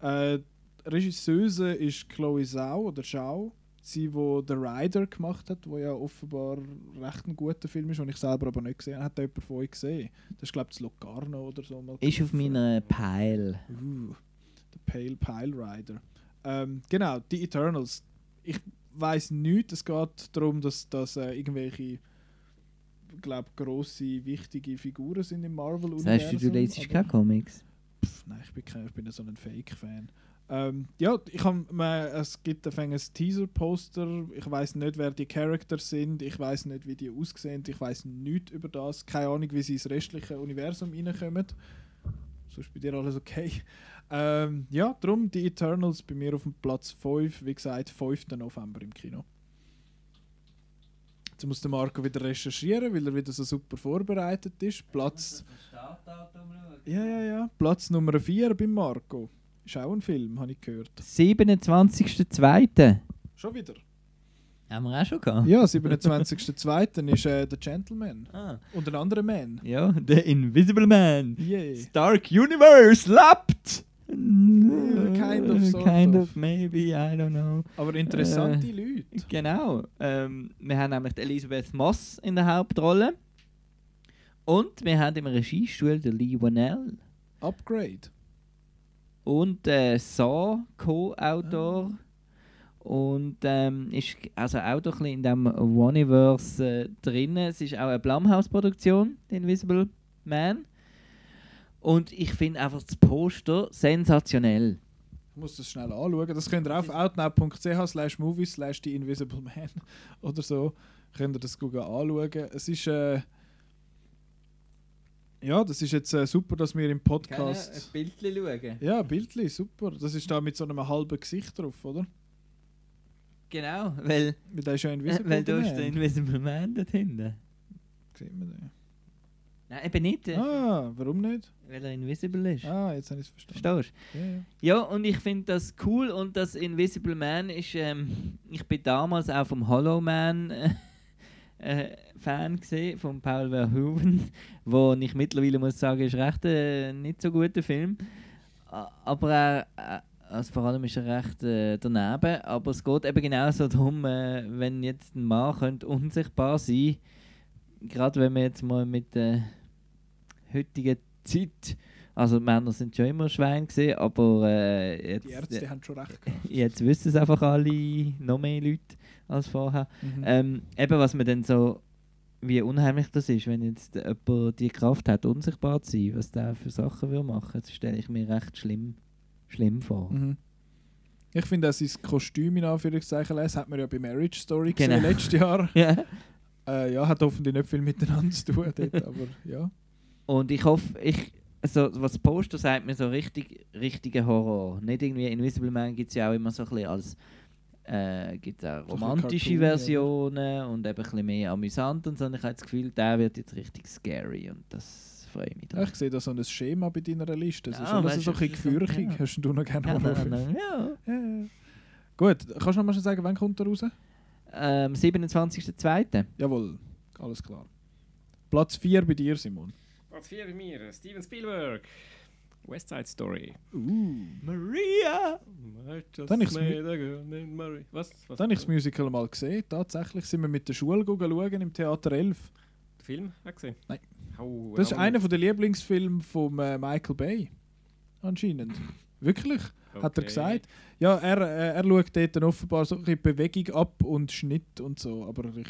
Äh, Regisseuse ist Chloe Zhao oder Zhao, sie, wo The Rider gemacht hat, wo ja offenbar recht ein guter Film ist, den ich selber aber nicht gesehen habe. Hat jemand von euch gesehen? Das ist glaube ich das Locarno oder so. Mal Ist auf meiner Pile. Uh, der Pale Pile Rider. Ähm, genau, die Eternals. Ich weiß nicht, es geht darum, dass das äh, irgendwelche glaube grosse, wichtige Figuren sind im Marvel-Universum. heißt, du, du lesest keine Comics? Pff, nein, ich bin, kein, ich bin so ein Fake-Fan. Ähm, ja, ich hab, man, es gibt ein Teaser-Poster. Ich weiß nicht, wer die Charakter sind. Ich weiß nicht, wie die aussehen. Ich weiß nichts über das. Keine Ahnung, wie sie ins restliche Universum reinkommen. Sonst bei dir alles okay. Ähm, ja, darum die Eternals bei mir auf dem Platz 5. Wie gesagt, 5. November im Kino. Jetzt muss der Marco wieder recherchieren, weil er wieder so super vorbereitet ist. Platz. Ja, ja, ja. Platz Nummer 4 bei Marco. Ist auch ein Film, habe ich gehört. 27.02. Schon wieder? Haben wir auch schon gehabt? Ja, 27.02. ist äh, The Gentleman. Ah. Und ein anderer Man. Ja, The Invisible Man. Yay. Stark Universe leapt! Kind of, sort kind of. of, maybe, I don't know. Aber interessante Äh, Leute. Genau. Ähm, wir haben nämlich Elisabeth Moss in der Hauptrolle. Und wir haben im Regiestuhl den Lee Wanell. Upgrade. Und äh, Saw, Co-Autor. Und ähm, ist also auch doch ein bisschen in diesem One-Verse äh, drin. Es ist auch eine Blumhouse-Produktion, The Invisible Man. Und ich finde einfach das Poster sensationell. Ich muss das schnell anschauen. Das könnt ihr auf outnow.ch slash movies slash die Invisible Man oder so. Könnt ihr das gut anschauen. Es ist... Äh, ja, das ist jetzt äh, super, dass wir im Podcast... Bild schauen? Ja, Bildli, super. Das ist da mit so einem halben Gesicht drauf, oder? Genau, weil, Weil der ist ja Invisible weil da ist Man. der Invisible Man dort hinten. Sieht man den? Nein, eben nicht, Ah, warum nicht? weil er invisible ist. Ah, jetzt habe ich es verstanden. Verstehst du? Ja, ja. Ja, und ich finde das cool und das Invisible Man ist, ähm, ich bin damals auch vom Hollow Man äh, äh, Fan gesehen, von Paul Verhoeven, wo ich mittlerweile muss sagen, ist recht äh, nicht so guter Film. Aber er, äh, also vor allem ist er recht äh, daneben, aber es geht eben genauso darum, äh, wenn jetzt ein Mann könnte unsichtbar sein gerade wenn wir jetzt mal mit der heutigen Zeit, also Männer sind schon immer Schwein gesehen, aber äh, jetzt, Die Ärzte haben schon recht gehabt. jetzt wissen es einfach alle noch mehr Leute als vorher. Mhm. Ähm, eben was man dann so, wie unheimlich das ist, wenn jetzt jemand die Kraft hat, unsichtbar zu sein, was der für Sachen will machen, das stelle ich mir recht schlimm, schlimm vor. Mhm. Ich finde auch sein Kostüm in Anführungszeichen, das hat man ja bei Marriage Story gesehen Genau. letztes Jahr. Ja. Äh, ja, hat hoffentlich nicht viel miteinander zu tun dort, aber ja. Und ich hoffe, ich, also was das Poster sagt mir so richtig, richtiger Horror. Nicht irgendwie Invisible Man gibt es ja auch immer so ein bisschen als äh, gibt's auch romantische Cartoon, Versionen und eben ein bisschen mehr amüsant und so. Und ich habe das Gefühl, der wird jetzt richtig scary und das freut mich. Ja, Ich sehe da so ein Schema bei deiner Liste. Das ist Ja, alles weißt so du, ein bisschen das ist so- gefürchig. ja. Hast du noch gerne ja, ja. Ja, ja. Gut, kannst du noch mal sagen, wann kommt er raus? Ähm, 27.02. Jawohl, alles klar. Platz 4 bei dir, Simon. Platz 4 bei mir, Steven Spielberg. West Side Story. Uh. Maria! Dann ich's mi- Was? Was? Dann habe ich das Musical mal gesehen. Tatsächlich sind wir mit der Schule schauen im Theater 11. Den Film auch gesehen? Nein. Oh, Das ist einer der Lieblingsfilme von äh, Michael Bay. Anscheinend. Wirklich, hat er Okay. gesagt. Ja, er, äh, er schaut dort dann offenbar so ein bisschen Bewegung ab und Schnitt und so. Aber ich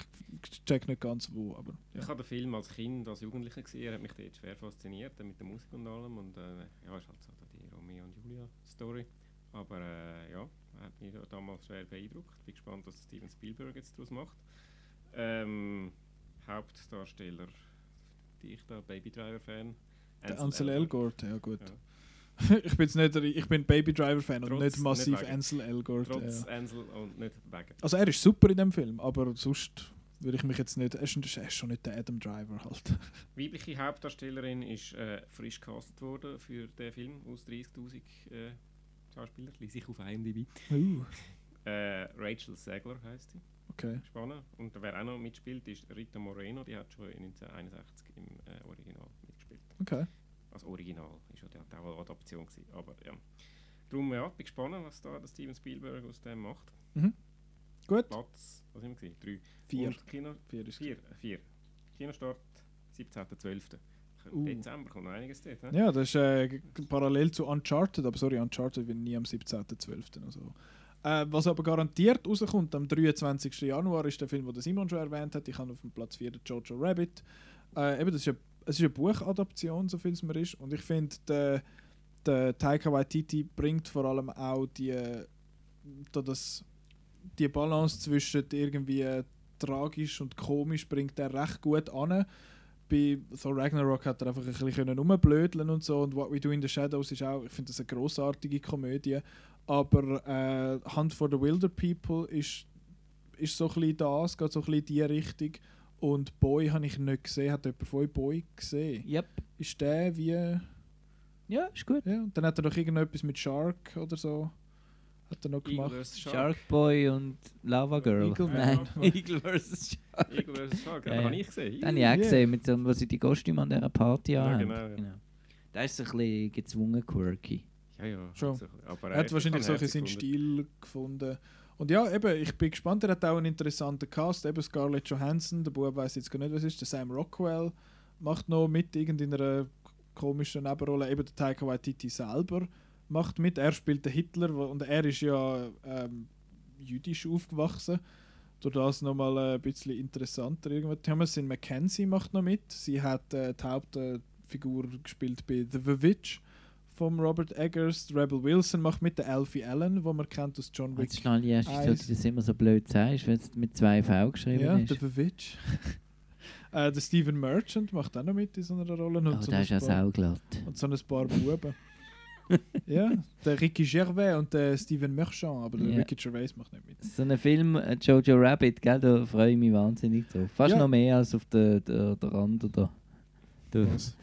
check nicht ganz wo. Aber, Ich ja. habe den Film als Kind, als Jugendlicher gesehen, er hat mich dort schwer fasziniert, mit der Musik und allem. Und äh, ja, ist halt so die Romeo und Julia Story. Aber äh, ja, hat mich da damals schwer beeindruckt. Bin gespannt, was Steven Spielberg jetzt daraus macht. Ähm, Hauptdarsteller, die ich da, Baby Driver Fan. Der Ansel Elgort, ja gut. Ja. ich bin jetzt nicht, ich bin Baby Driver Fan und Trotz- nicht massiv nicht. Ansel Elgort. Trotz Ja. Ansel und nicht wegen. Also er ist super in dem Film, aber sonst würde ich mich jetzt nicht. Er ist, er ist schon nicht der Adam Driver halt. Weibliche Hauptdarstellerin ist äh, frisch gecastet worden für den Film aus 30'000 äh, Schauspielern. Lese ich auf IMDb. Uh, Äh, Rachel Zegler heisst sie. okay. Spannend. Und wer auch noch mitspielt, ist Rita Moreno. Die hat schon 1961 im äh, Original mitgespielt. Okay. Als Original. Ist ja auch eine Adaption gewesen. Aber ja. Darum, ja, bin gespannt, was da der Steven Spielberg aus dem macht. Gut. Platz, was haben wir gesehen? Drei. Vier. Und Kino, Vier ist vier, äh, vier. Kinostart 17.12. Uh. Dezember kommt noch einiges dort. hä? Ja, das ist äh, parallel zu Uncharted, aber sorry, Uncharted wird nie am 17.12. Also. Äh, was aber garantiert rauskommt, am 23. Januar ist der Film, den der Simon schon erwähnt hat. Ich habe auf dem Platz 4 den Jojo Rabbit. Äh, eben, das ist eine, es ist eine Buchadaption, so viel es mir ist. Und ich finde, der, der Taika Waititi bringt vor allem auch die, da das, die Balance zwischen irgendwie tragisch und komisch bringt er recht gut an. Bei Thor Ragnarok hat er einfach ein bisschen rumblödeln und so. Und What We Do in the Shadows ist auch, ich finde das eine großartige Komödie, aber äh, Hunt for the Wilder People ist, ist so ein bisschen das, geht so ein bisschen in die Richtung und Boy habe ich nicht gesehen, hat jemand von euch Boy gesehen? Yep. Ist der wie, ja, Ja, ist gut. und dann hat er noch irgendetwas mit Shark oder so, hat er noch Eagle gemacht. vs. Shark. Shark Boy und Lava Girl. Eagle Nein, Man. Eagle vs. Shark. Eagle vs. Shark, Ja, ja, ja. habe ich gesehen. Den habe ich auch Yeah. gesehen, mit so, wo sie die Kostüme an dieser Party Ja, haben. genau, ja. Da ist es ein bisschen gezwungen quirky. Ja, ja. Schon. also, aber Er hat ich wahrscheinlich so seinen gefunden. Stil gefunden. Und ja, eben, ich bin gespannt. Er hat auch einen interessanten Cast. Eben Scarlett Johansson, der Bub weiß jetzt gar nicht, was ist. Der Sam Rockwell macht noch mit irgendeiner komischen Nebenrolle. Eben der Taika Waititi selber macht mit. Er spielt den Hitler und er ist ja ähm, jüdisch aufgewachsen. Durch das nochmal ein bisschen interessanter. Irgendwas. Thomasin McKenzie macht noch mit. Sie hat äh, die Hauptfigur gespielt bei The Witch von Robert Eggers. Die Rebel Wilson macht mit der Alfie Allen, wo man kennt aus John Wick. Jetzt schnell erst, wieso Eins. du das immer so blöd sagst, wenn es mit zwei V geschrieben Ja, ist. der The Witch. äh, der Stephen Merchant macht auch noch mit in so einer Rolle. Und, Oh, so, der ist ja sauglatt. und so ein paar Buben. ja, der Ricky Gervais und der Stephen Merchant, aber der Ja. Ricky Gervais macht nicht mit. So ein Film, äh, Jojo Rabbit, gell, da freue ich mich wahnsinnig drauf. Fast Ja. noch mehr als auf der, der, der Rand oder der, Furious.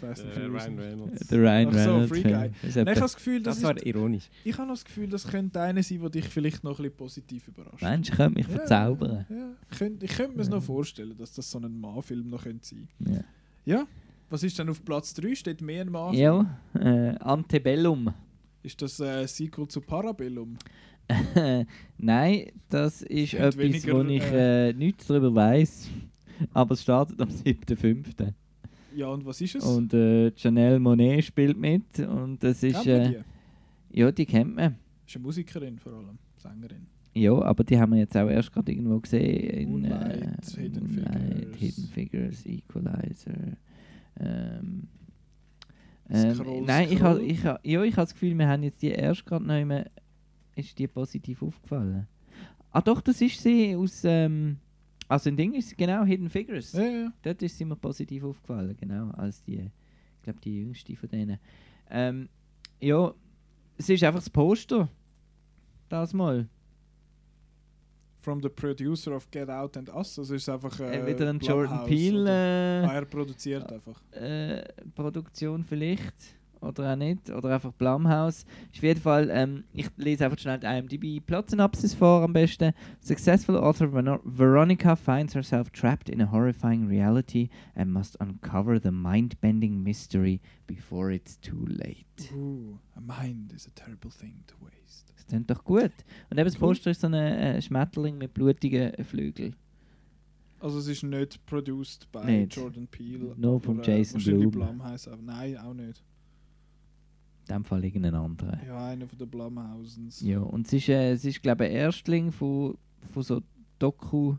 Ryan Reynolds. der Ryan Ach so, Reynolds. Free Film. Guy. Das ist Nein, ich habe etwa- das Gefühl, das, Das war ist, ironisch. ich habe noch das Gefühl, das könnte einer sein, der dich vielleicht noch ein bisschen positiv überrascht. Mensch, ich könnte mich Ja, verzaubern. Ja, ich könnte, ich könnte mir es Ja. noch vorstellen, dass das so ein Mann-Film noch könnte sein Ja, Ja, was ist denn auf Platz 3? Steht mehr ein Mann? ja äh, Antebellum. Ist das äh, Sequel zu Parabellum? Nein, das ist Könnte etwas, weniger, wo ich äh, nichts darüber weiß. Aber es startet am 7.5. Ja, und was ist es? Und äh, Janelle Monet spielt mit. Und das ist. Äh, die? ja, die kennt man. Ist eine Musikerin vor allem, Sängerin. Ja, aber die haben wir jetzt auch erst gerade irgendwo gesehen. In, Moonlight, Hidden Figures. Hidden Figures, Equalizer. Ähm, Scroll, ähm, nein, ich habe Scroll. ich ha, ja, ich ha das Gefühl, wir haben jetzt die erst gerade noch immer. Ist die positiv aufgefallen? Ah, doch, das ist sie aus. Ähm, also, ein Ding ist genau, Hidden Figures. Ja, ja. Dort ist sie mir positiv aufgefallen, genau, als die, ich glaube, die jüngste von denen. Ähm, ja, es ist einfach das Poster. Das mal. From the producer of Get Out and Us. Also ist einfach äh, Äh, wieder ein Jordan? Peele Ah, er produziert einfach. äh, äh, Produktion vielleicht. Oder auch nicht. Oder einfach Blumhouse. Ist auf jeden Fall, ähm, ich lese einfach schnell die IMDb Plot-Synopsis vor am besten. Successful author Ver Veronica finds herself trapped in a horrifying reality and must uncover the mind-bending mystery before it's too late. Uh, a mind is a terrible thing to waste. Das klingt doch gut. Und eben das. Poster ist so ein äh, Schmetterling mit blutigen äh, Flügeln. Also es ist nicht produced by Nicht. Jordan Peele. Aber, vom Jason wahrscheinlich Blum. Blumhouse, aber nein, auch nicht. In dem Fall irgendein anderer. Ja, einer von den Blumhausens. Ja, und es ist, äh, es ist glaube ich, ein Erstling von, von so Doku,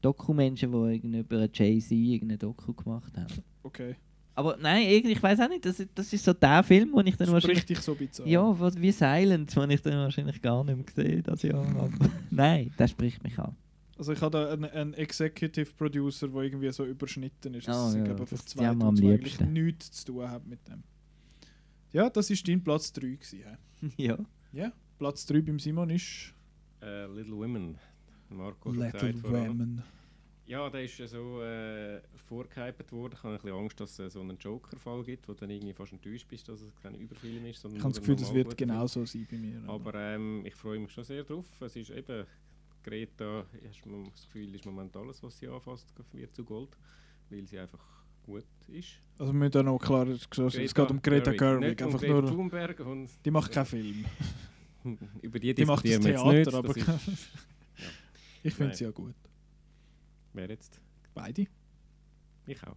Doku-Menschen, die über einen Jay-Z irgendeine Doku gemacht haben. Okay. Aber nein, irgendwie, ich weiß auch nicht, das, das ist so der Film, wo ich dann wahrscheinlich... Spricht dich so bizarr. Ja, was, wie Silent, den ich dann wahrscheinlich gar nicht mehr gesehen das Jahr. Aber nein, der spricht mich an. Also ich habe da einen, einen Executive Producer, der irgendwie so überschnitten ist. Das sind ja, glaube ich einfach das- zwei, die eigentlich nichts zu tun haben mit dem. Ja, das ist dein Platz 3 gewesen. ja. Ja, Platz 3 beim Simon ist Äh, Little Women. Marco Little. Women. Ja, der ist so äh, vorgehypt worden. Ich habe ein bisschen Angst, dass es so einen Joker-Fall gibt, wo du dann irgendwie fast enttäuscht bist, dass es kein Überfilm ist. Sondern Ich habe das Gefühl, das wird Film. genauso sein bei mir. Aber ähm, ich freue mich schon sehr drauf. Es ist eben, Greta, hast du das Gefühl, ist moment alles, was sie anfasst, wird zu Gold, weil sie einfach gut ist. also wir müssen da noch klar, es geht um Greta Gerwig, Nicht um Greta nur, Thunberg und die macht keinen Film. über die Die macht das Theater, nicht. aber Das ist, ich finde sie ja gut. wer jetzt? Beide. Ich auch.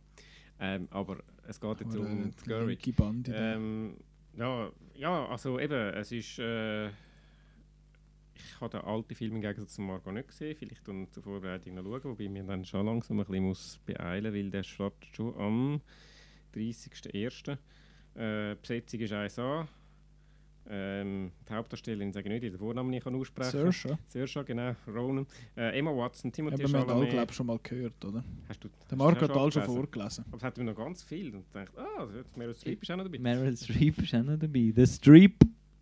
Ähm, aber es geht jetzt Aber, um äh, die Gerwig. Ähm, ja, ja, also eben, es ist. Äh, ich habe den alten Film im Gegensatz zu Margot nicht gesehen. Vielleicht dann zur Vorbereitung noch schauen, wobei mir dann schon langsam ein bisschen muss beeilen weil der startet schon am 30.01. Äh, die Besetzung ist 1A. Ähm, die Hauptdarstellerin, sage ich nicht, den Vornamen nicht kann aussprechen Saoirse. Saoirse, genau, Ronan. Äh, Emma Watson, Timothy Eben, wir haben alle, Chalamet. glaube ich, schon mal gehört, oder? Hast du, Der das hat alle schon vorgelesen. Aber es hat mir noch ganz viel und ich dachte, ah, Meryl Streep ist auch noch dabei. Meryl Streep ist auch noch dabei. The Streep.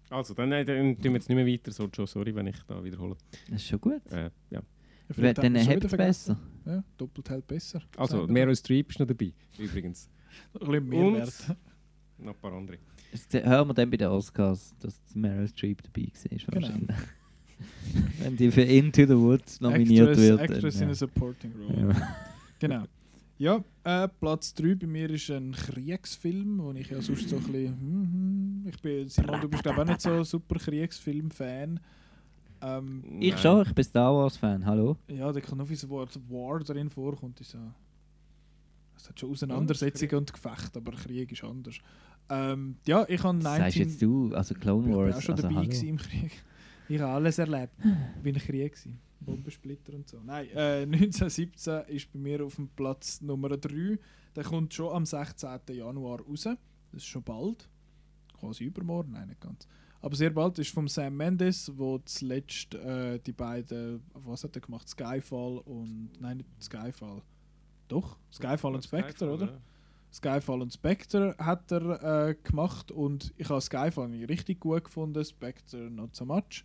Also, dann, äh, dann tun wir jetzt nicht mehr weiter, so schon, sorry, wenn ich da wiederhole. Das ist schon gut. Äh, ja. Hat Dann man es besser. Ja, doppelt hält besser. Also. Meryl Streep ist noch dabei, übrigens. Ein bisschen mehr Und wert. noch ein paar andere. Das hören wir dann bei den Oscars, dass Meryl Streep dabei war. Genau. wahrscheinlich. Wenn die für Into the Woods nominiert Actress, wird. Actress dann, in a ja. supporting role. Ja. Genau. Ja, äh, Platz 3 bei mir ist ein Kriegsfilm, wo ich ja sonst so ein bisschen. Hm, hm, ich bin, Simon, du bist glaube auch nicht so ein super Kriegsfilm-Fan. Ähm, Ich Nein. schon, ich bin Star Wars-Fan. Hallo? ja, da kommt noch wie das Wort War drin vorkommt. Ist so, es hat schon Auseinandersetzungen und Gefechte, aber Krieg ist anders. Ähm, ja, ich habe Das sagst 19... jetzt du, also Clone Ich war Wars. auch schon also, dabei im Krieg. Ich habe alles erlebt. Bin im Krieg gewesen. Bombensplitter und so. Nein, äh, 1917 ist bei mir auf dem Platz Nummer 3. Der kommt schon am 16. Januar raus. Das ist schon bald. Quasi übermorgen, nein, nicht ganz. Aber sehr bald ist vom Sam Mendes, wo zuletzt äh, die beiden, was hat er gemacht? Skyfall und. Nein, nicht Skyfall. Doch, Skyfall und Spectre, oder? Skyfall und Spectre hat er äh, gemacht und ich habe Skyfall richtig gut gefunden, Spectre not so much.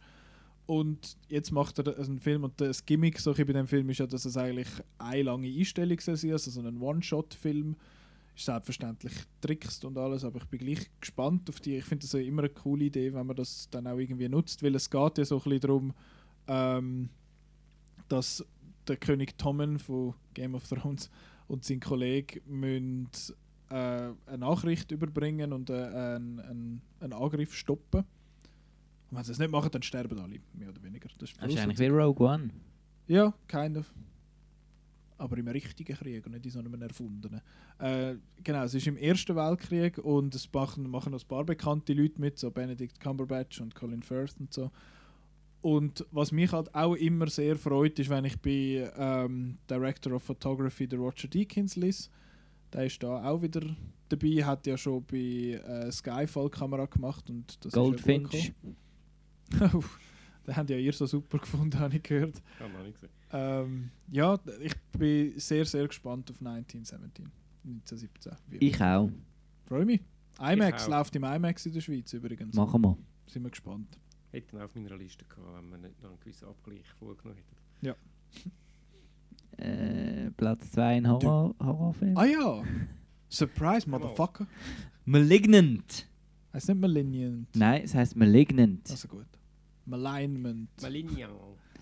Und jetzt macht er einen Film und das Gimmick so bei dem Film ist ja, dass es eigentlich eine lange Einstellung sein, also so ein One-Shot-Film. Ist selbstverständlich trickst und alles, aber ich bin gleich gespannt auf die. Ich finde das ja immer eine coole Idee, wenn man das dann auch irgendwie nutzt, weil es geht ja so ein bisschen darum, ähm, dass der König Tommen von Game of Thrones und sein Kollege müssen äh, eine Nachricht überbringen und äh, einen, einen, einen Angriff stoppen. Und wenn sie das nicht machen, dann sterben alle, mehr oder weniger. Das ist Das ist eigentlich wie Rogue One. Ja, kind of. Aber im richtigen Krieg und nicht in so einem erfundenen. Äh, genau, es ist im Ersten Weltkrieg und es machen, machen noch ein paar bekannte Leute mit, so Benedict Cumberbatch und Colin Firth und so. Und was mich halt auch immer sehr freut, ist, wenn ich bei ähm, Director of Photography, der Roger Deakins, lese. Der ist da auch wieder dabei, hat ja schon bei äh, Skyfall Kamera gemacht und das ist ja Goldfinch. Den haben ja ihr so super gefunden, habe ich gehört. Kann man nicht sehen. Ähm, ja, ich bin sehr, sehr gespannt auf 1917. 1917. Wie Ich auch. Freue mich. IMAX läuft im IMAX in der Schweiz übrigens. Machen wir. Sind wir gespannt. Hätte ihn auf meiner Liste gehabt, wenn man nicht noch einen gewissen Abgleich vorgenommen hätte. Äh, Platz 2 ein Horror Horrorfilm. Ah ja! Surprise, Motherfucker. Malignant. Heißt nicht Malignant. Nein, es heißt Malignant. Also gut. Malignment. Malignan.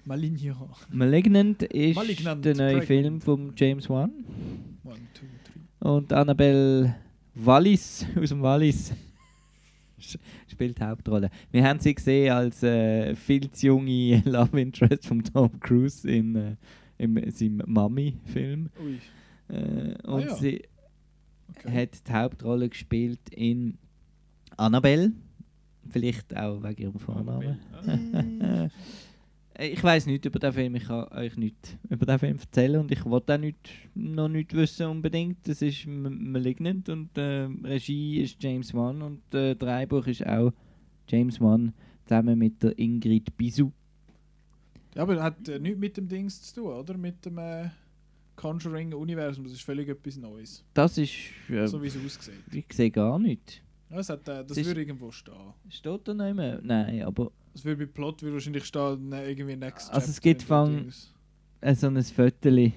Malignan. Malignant ist Malignant, der neue pregnant. Film von James Wan. One, two, three. Und Annabelle Wallis aus dem Wallis spielt die Hauptrolle. Wir haben sie gesehen als äh, viel zu junge Love Interest von Tom Cruise in, äh, in seinem Mami-Film. Äh, Ah und ja. sie Okay. hat die Hauptrolle gespielt in Annabelle. Vielleicht auch wegen ihrem Vornamen. Äh, Ich weiß nicht über den Film, ich kann euch nicht über den Film erzählen und ich wollte auch nicht, noch nicht wissen unbedingt. Das ist Malignant und äh, Regie ist James Wan und äh, Drehbuch ist auch James Wan zusammen mit der Ingrid Bisou. Ja, aber hat äh, nichts mit dem Dings zu tun, oder? Mit dem äh, Conjuring-Universum. Das ist völlig etwas Neues. Das ist. Äh, So wie es aussieht. ich sehe gar nicht. Ja, es hat, äh, das Das würde irgendwo stehen. Steht da nicht mehr? Nein, aber Es würde bei Plot würde wahrscheinlich stehen, ne, irgendwie Next Also es gibt von- äh, so ein Viertel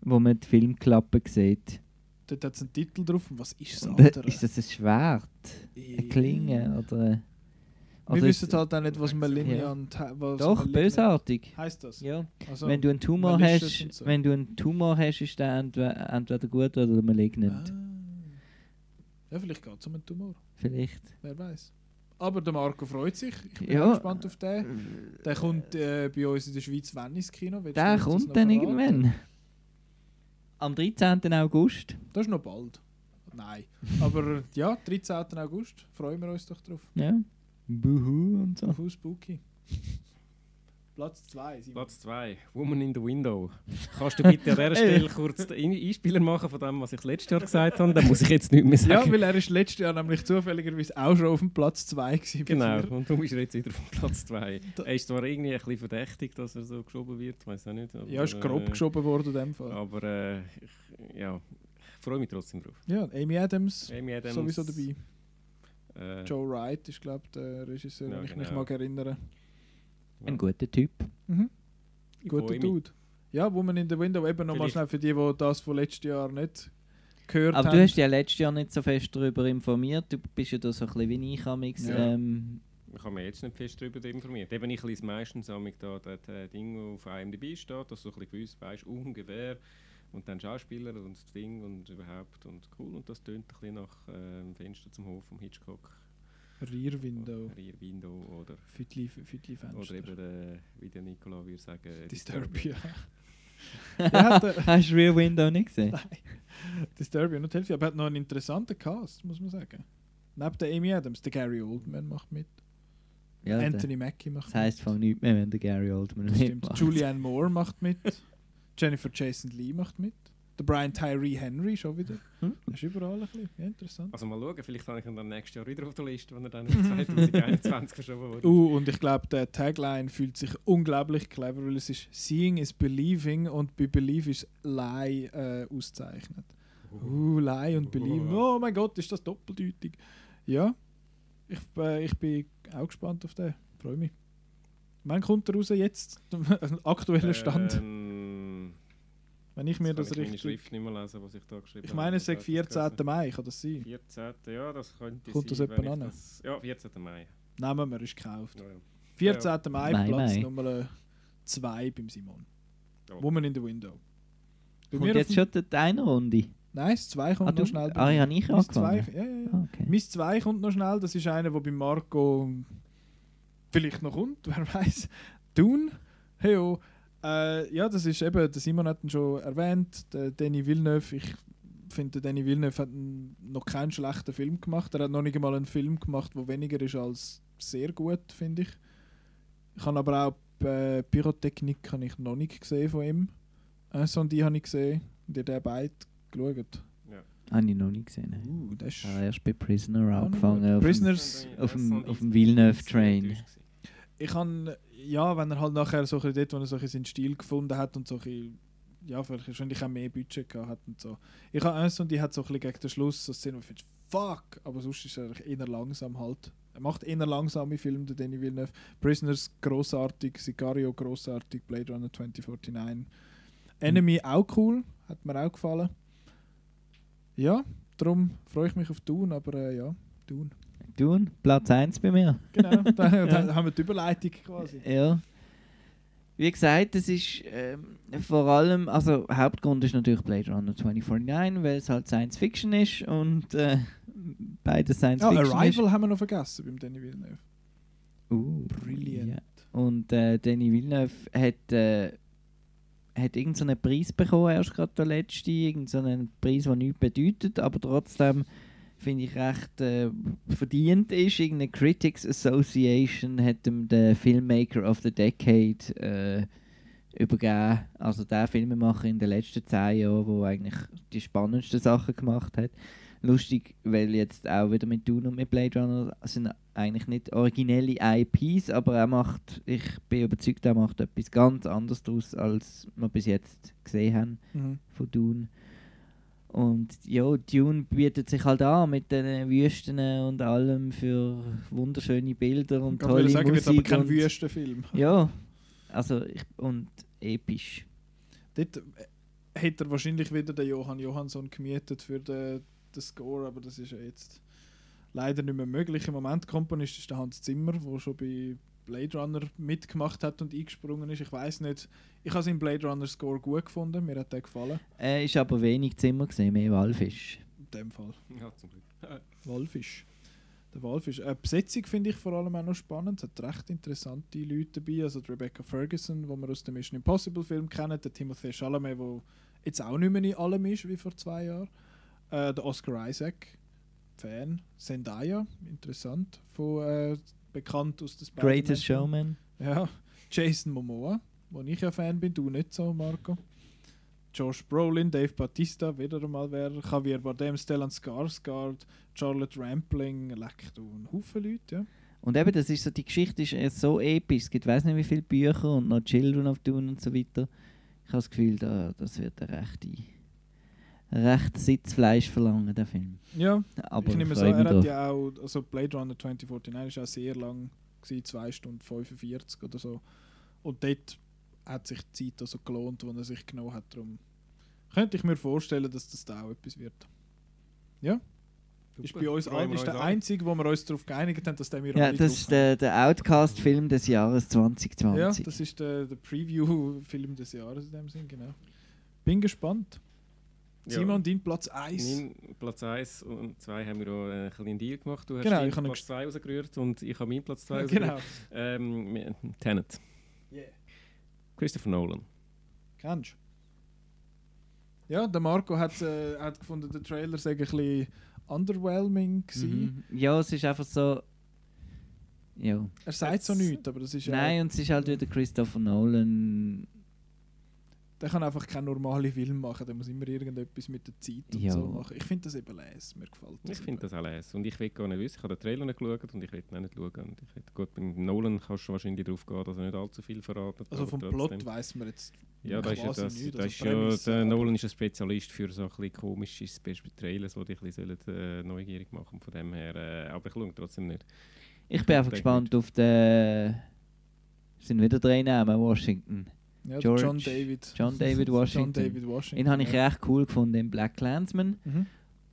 wo man die Filmklappe sieht. Dort hat es einen Titel drauf. Und was ist das äh, andere? ist das ein Schwert? Eine Klinge? Oder, Wir oder wissen ist- halt auch nicht, was Ja. Malignant he- was Doch, Malignant bösartig. Heißt das? Ja. Also, wenn du einen Tumor hast, so. wenn du einen Tumor hast, ist der entweder, entweder gut oder malignant. Ah. Ja, vielleicht geht es um einen Tumor. Vielleicht. Wer weiß. Aber der Marco freut sich. Ich bin Ja. gespannt auf den. Der kommt äh, bei uns in der Schweiz wann ins Kino? Willst Der kommt dann verraten? irgendwann. Am 13. August. Das ist noch bald. Nein. Aber ja, 13. August. Freuen wir uns doch drauf. Ja. Buhu und so. Auf Spooky. Platz 2. Platz 2, Woman in the Window. Kannst du bitte an dieser Stelle kurz den Ein- Einspieler machen von dem, was ich letztes Jahr gesagt habe? Dann muss ich jetzt nicht mehr Ja, sagen. weil er ist letztes Jahr nämlich zufälligerweise auch schon auf dem Platz 2 gewesen. genau, und du bist jetzt wieder auf Platz 2. Da- Er ist zwar irgendwie ein bisschen verdächtig, dass er so geschoben wird, weiß auch nicht. Aber, Ja, ist grob äh, geschoben worden in dem Fall. Aber äh, ich, ja, ich freue mich trotzdem drauf. Ja, Amy Adams, Amy Adams, sowieso dabei. Äh, Joe Wright ist, glaube ich, der Regisseur, Ja, wenn ich mich genau. mag erinnern. Ein guter Typ. Mhm. Guter. Dude. Ja, Woman in the Window, eben nochmal schnell für die, die das von letztes Jahr nicht gehört Aber haben. du hast dich ja letztes Jahr nicht so fest darüber informiert. Du bist ja da so ein bisschen wie ich amix. Ja. Ähm, Ich habe mich jetzt nicht fest darüber informiert. Eben, ich lese meistens amig da das äh, Ding auf IMDb steht, dass du so ein bisschen gewusst weißt, ungefähr. Und dann Schauspieler und das Ding und überhaupt und cool. Und das tönt ein bisschen nach ähm, Fenster zum Hof vom Hitchcock. Rear Window. Rear Window oder, Fütli, Fütli Fenster. oder eben, äh, wie der Nikola würde sagen, Disturbia. äh, hast du Rear Window nicht gesehen? Disturbia, nicht Hilfe, aber er hat noch einen interessanten Cast, muss man sagen. Neben der Amy Adams, der Gary Oldman macht mit. Ja, Anthony Mackie macht das heisst von nichts mehr, wenn der Gary Oldman mit. Stimmt. mitmacht. Julianne Moore macht mit. Jennifer Jason Lee macht mit. Der Brian Tyree Henry schon wieder. Hm? Das ist überall ein bisschen. Ja, interessant. Also mal schauen, vielleicht habe ich ihn dann nächstes Jahr wieder auf der Liste, wenn er dann in 2021 verschoben wurde. Uh, und ich glaube, der Tagline fühlt sich unglaublich clever, weil es ist Seeing is Believing und bei Believe ist Lie äh, auszeichnet. Uh, Lie und Believe. Oh mein Gott, ist das doppeldeutig. Ja, ich, äh, ich bin auch gespannt auf den. Freue mich. Wann kommt er raus jetzt? Aktueller Stand. Ähm, wenn ich mir das kann ich meine richtig. Schrift nicht mehr lesen, was ich da geschrieben Ich habe. meine, es sagt Das 14. Mai, kann das sein? 14. Ja, das könnte Kommt das sein. etwa wenn ich an? das- Ja, 14. Mai. Nehmen wir, ist gekauft. Ja, ja. 14. Mai, Mai, Platz Mai. Nummer 2 beim Simon. Ja. Woman in the Window. Bei auf jetzt schon die eine Runde. Nein, das 2 kommt Ah, noch schnell. ah, ja, ich Mein zwei, ja, ja, ja. Ah, okay. Mein 2 kommt noch schnell. Das ist einer, der bei Marco vielleicht noch kommt, wer weiß. Dune. Hey, oh. Äh, ja, das ist eben, der Simon hat ihn schon erwähnt, der Danny Villeneuve. Ich finde, der Danny Villeneuve hat noch keinen schlechten Film gemacht. Er hat noch nicht einmal einen Film gemacht, der weniger ist als sehr gut, finde ich. Ich habe aber auch äh, Pyrotechnik habe ich noch nicht gesehen von ihm. Äh, so die habe ich gesehen. Und ihr habt beide geschaut. Habe ich noch nicht gesehen. Uh, das ist Ich habe erst bei Prisoner Ah, angefangen. Auf dem, Prisoners. auf dem- auf dem Villeneuve-Train. Ich kann ja, wenn er halt nachher so ein dort, wo er so ein seinen Stil gefunden hat und so ein bisschen, ja, vielleicht wahrscheinlich auch mehr Budget gehabt hat und so. Ich habe eins und die hat so ein bisschen gegen den Schluss so Szenen, wo ich finde, fuck, aber sonst ist er eher langsam halt. Er macht eher langsame Filme, der Danny Villeneuve. Prisoners großartig, Sicario großartig, Blade Runner 2049. Enemy auch cool, hat mir auch gefallen. Ja, darum freue ich mich auf Dune, aber äh, ja, Dune. Dune, Platz 1 bei mir. Genau, da, da haben wir die Überleitung quasi. Ja. Wie gesagt, es ist ähm, vor allem, also Hauptgrund ist natürlich Blade Runner 2049, weil es halt Science Fiction ist und äh, beide Science Ja, Fiction Arrival haben wir noch vergessen beim Danny Villeneuve. ist. Uh, Brilliant. ja. Und äh, Danny Villeneuve hat, äh, hat irgendeinen so Preis bekommen, erst gerade der letzte, irgendeinen so Preis, der nichts bedeutet, aber trotzdem finde ich recht äh, verdient ist. Irgendeine Critics Association hat ihm den Filmmaker of the Decade äh, übergeben. Also der Filmemacher in den letzten zehn Jahren, der eigentlich die spannendsten Sachen gemacht hat. Lustig, weil jetzt auch wieder mit Dune und mit Blade Runner sind eigentlich nicht originelle IPs, aber er macht, ich bin überzeugt, er macht etwas ganz anderes daraus, als wir bis jetzt gesehen haben Mhm. von Dune. Und ja, Dune bietet sich halt an mit den Wüsten und allem für wunderschöne Bilder und Ich wollte tolle sagen, wird Musik. aber kein und, Wüstenfilm. ja, also ich, und episch. Dort, äh, hätte er wahrscheinlich wieder den Johann Johansson gemietet für den, den Score, aber das ist ja jetzt leider nicht mehr möglich. Im Moment Komponist ist der Hans Zimmer, der schon bei Blade Runner mitgemacht hat und eingesprungen ist. Ich weiß nicht, ich habe seinen Blade Runner Score gut gefunden, mir hat der gefallen. Er ist aber wenig Zimmer gesehen, mehr Walfisch. In dem Fall. Ja, zum Glück. Walfisch. Der Walfisch. Äh, Besetzung finde ich vor allem auch noch spannend. Es hat recht interessante Leute dabei. Also die Rebecca Ferguson, die wir aus dem Mission Impossible Film kennen. Der Timothée Chalamet, der jetzt auch nicht mehr in allem ist wie vor zwei Jahren. Äh, der Oscar Isaac, Fan. Zendaya, interessant. Von, äh, bekannt aus der Greatest. Showman. Ja. Jason Momoa, wo ich ja Fan bin, du nicht so, Marco. Josh Brolin, Dave Bautista, wieder einmal wer. Javier Bardem, Stellan Skarsgård, Charlotte Rampling, leck du, ein Haufen Leute, ja. Und eben, das ist so, die Geschichte ist äh, so episch. Es gibt weiß nicht wie viele Bücher und noch Children of Dune und so weiter. Ich habe das Gefühl, da, das wird ein rechte, recht Sitzfleisch verlangen, der Film. Ja, Aber ich nehme so, er hat ja auch, also Blade Runner 2049 ist auch sehr lang, gewesen, 2 Stunden 45 oder so. Und dort hat sich die Zeit also gelohnt, die er sich genommen hat. Darum könnte ich mir vorstellen, dass das da auch etwas wird. Ja, ist bei uns allen ist der einzige, wo wir uns darauf geeinigt haben, dass der mir Ja, das ist der, der Outcast-Film des Jahres 2020. Ja, das ist der, der Preview-Film des Jahres in dem Sinn, genau. Bin gespannt. Simon, dein Platz 1. Mein Platz 1 und 2 haben wir auch einen kleinen Deal gemacht. Du hast Genau, deinen ich habe ihn Platz 2 rausgerührt und ich habe meinen Platz 2 Genau. Ähm, wir- Tenet. Yeah. Christopher Nolan. Kennst du? Ja, der Marco hat, äh, hat gefunden, der Trailer sei ein bisschen underwhelming gewesen. Mhm. Ja, es ist einfach so. Ja. Er sagt so nichts, aber das ist ja... Nein, und es ist halt wieder Christopher Nolan. Der kann einfach keinen normalen Film machen, der muss immer irgendetwas mit der Zeit und Ja. so machen. Ich finde das eben les, mir gefällt das. Ich finde das auch les. Und ich will gar nicht wissen. Ich habe den Trailer nicht geschaut und ich will ihn auch nicht schauen. Und ich will, gut, beim Nolan kannst du wahrscheinlich darauf gehen, dass er nicht allzu viel verratet. Also vom trotzdem. Plot weiss man jetzt Ja, da ist ja, das, nichts, da also ist ja, der Nolan ist ein Spezialist für so ein bisschen komische Trailers, die dich ein bisschen sollen, äh, neugierig machen. Von dem her, äh, aber ich schaue trotzdem nicht. Ich bin einfach gespannt auf den. Es sind wieder drei Namen: Washington. Ja, George- John David. John David Washington. John David Washington. Den habe ich ja. recht cool gefunden im Black Clansman. Mhm.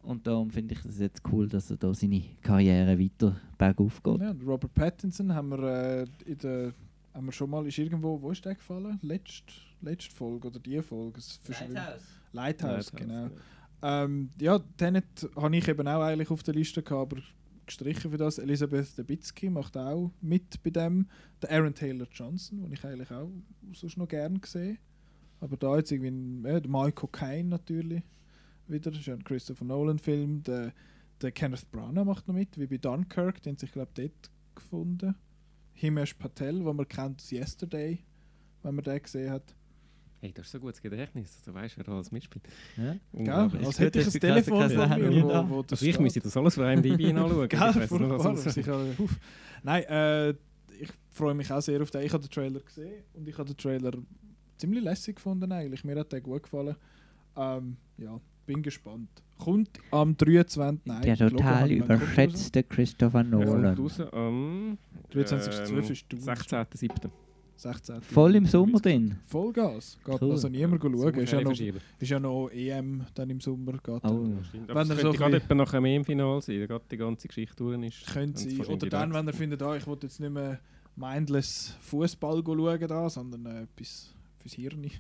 Und darum finde ich es jetzt cool, dass er da seine Karriere weiter bergauf geht. Ja, Robert Pattinson haben wir äh, in der haben wir schon mal ist irgendwo wo ist der gefallen? Letzte, letzte Folge oder die Folge? Verschwimmt- Lighthouse, genau. Ähm, ja, Tenet habe ich eben auch eigentlich auf der Liste gehabt, aber gestrichen für das. Elisabeth Debicki macht auch mit bei dem. Der Aaron Taylor Johnson, den ich eigentlich auch sonst noch gern gesehen. Aber da jetzt irgendwie ja, der Michael Caine natürlich wieder, das ist ja ein Christopher Nolan Film. Der, der Kenneth Branagh macht noch mit, wie bei Dunkirk, den sich glaube dort gefunden. Himesh Patel, den man kennt aus Yesterday, wenn man den gesehen hat. Hey, du hast so gutes Gedächtnis, du weißt, wer da alles mitspielt. Ja? Gell? Als hätte ich dass ein Telefon Sendung mir, wo, wo das Also ich müsste das alles von einem DB anschauen. Gell, Ich weiss nicht, was. Nein, äh, ich freue mich auch sehr auf den. Ich habe den Trailer gesehen und ich habe den Trailer ziemlich lässig gefunden eigentlich. Mir hat der gut gefallen. Ähm, ja, bin gespannt. Kommt am 23. Nein, Der total kommt er überschätzte Christopher Er kommt Nolan. raus am 23.12. ist du. 16.07. 16. Voll im Sommer drin. Vollgas. Geht Cool. also niemand schauen. Ist ja, noch, ist ja noch EM dann im Sommer. Geht Oh. Aber Wenn es er so gerade etwa nach einem EM-Final sein, da gerade die ganze Geschichte durch ist. Könnte sein. Oder dann, wenn er findet, ah, ich will jetzt nicht mehr mindless Fußball schauen, da, sondern äh, etwas fürs Hirn.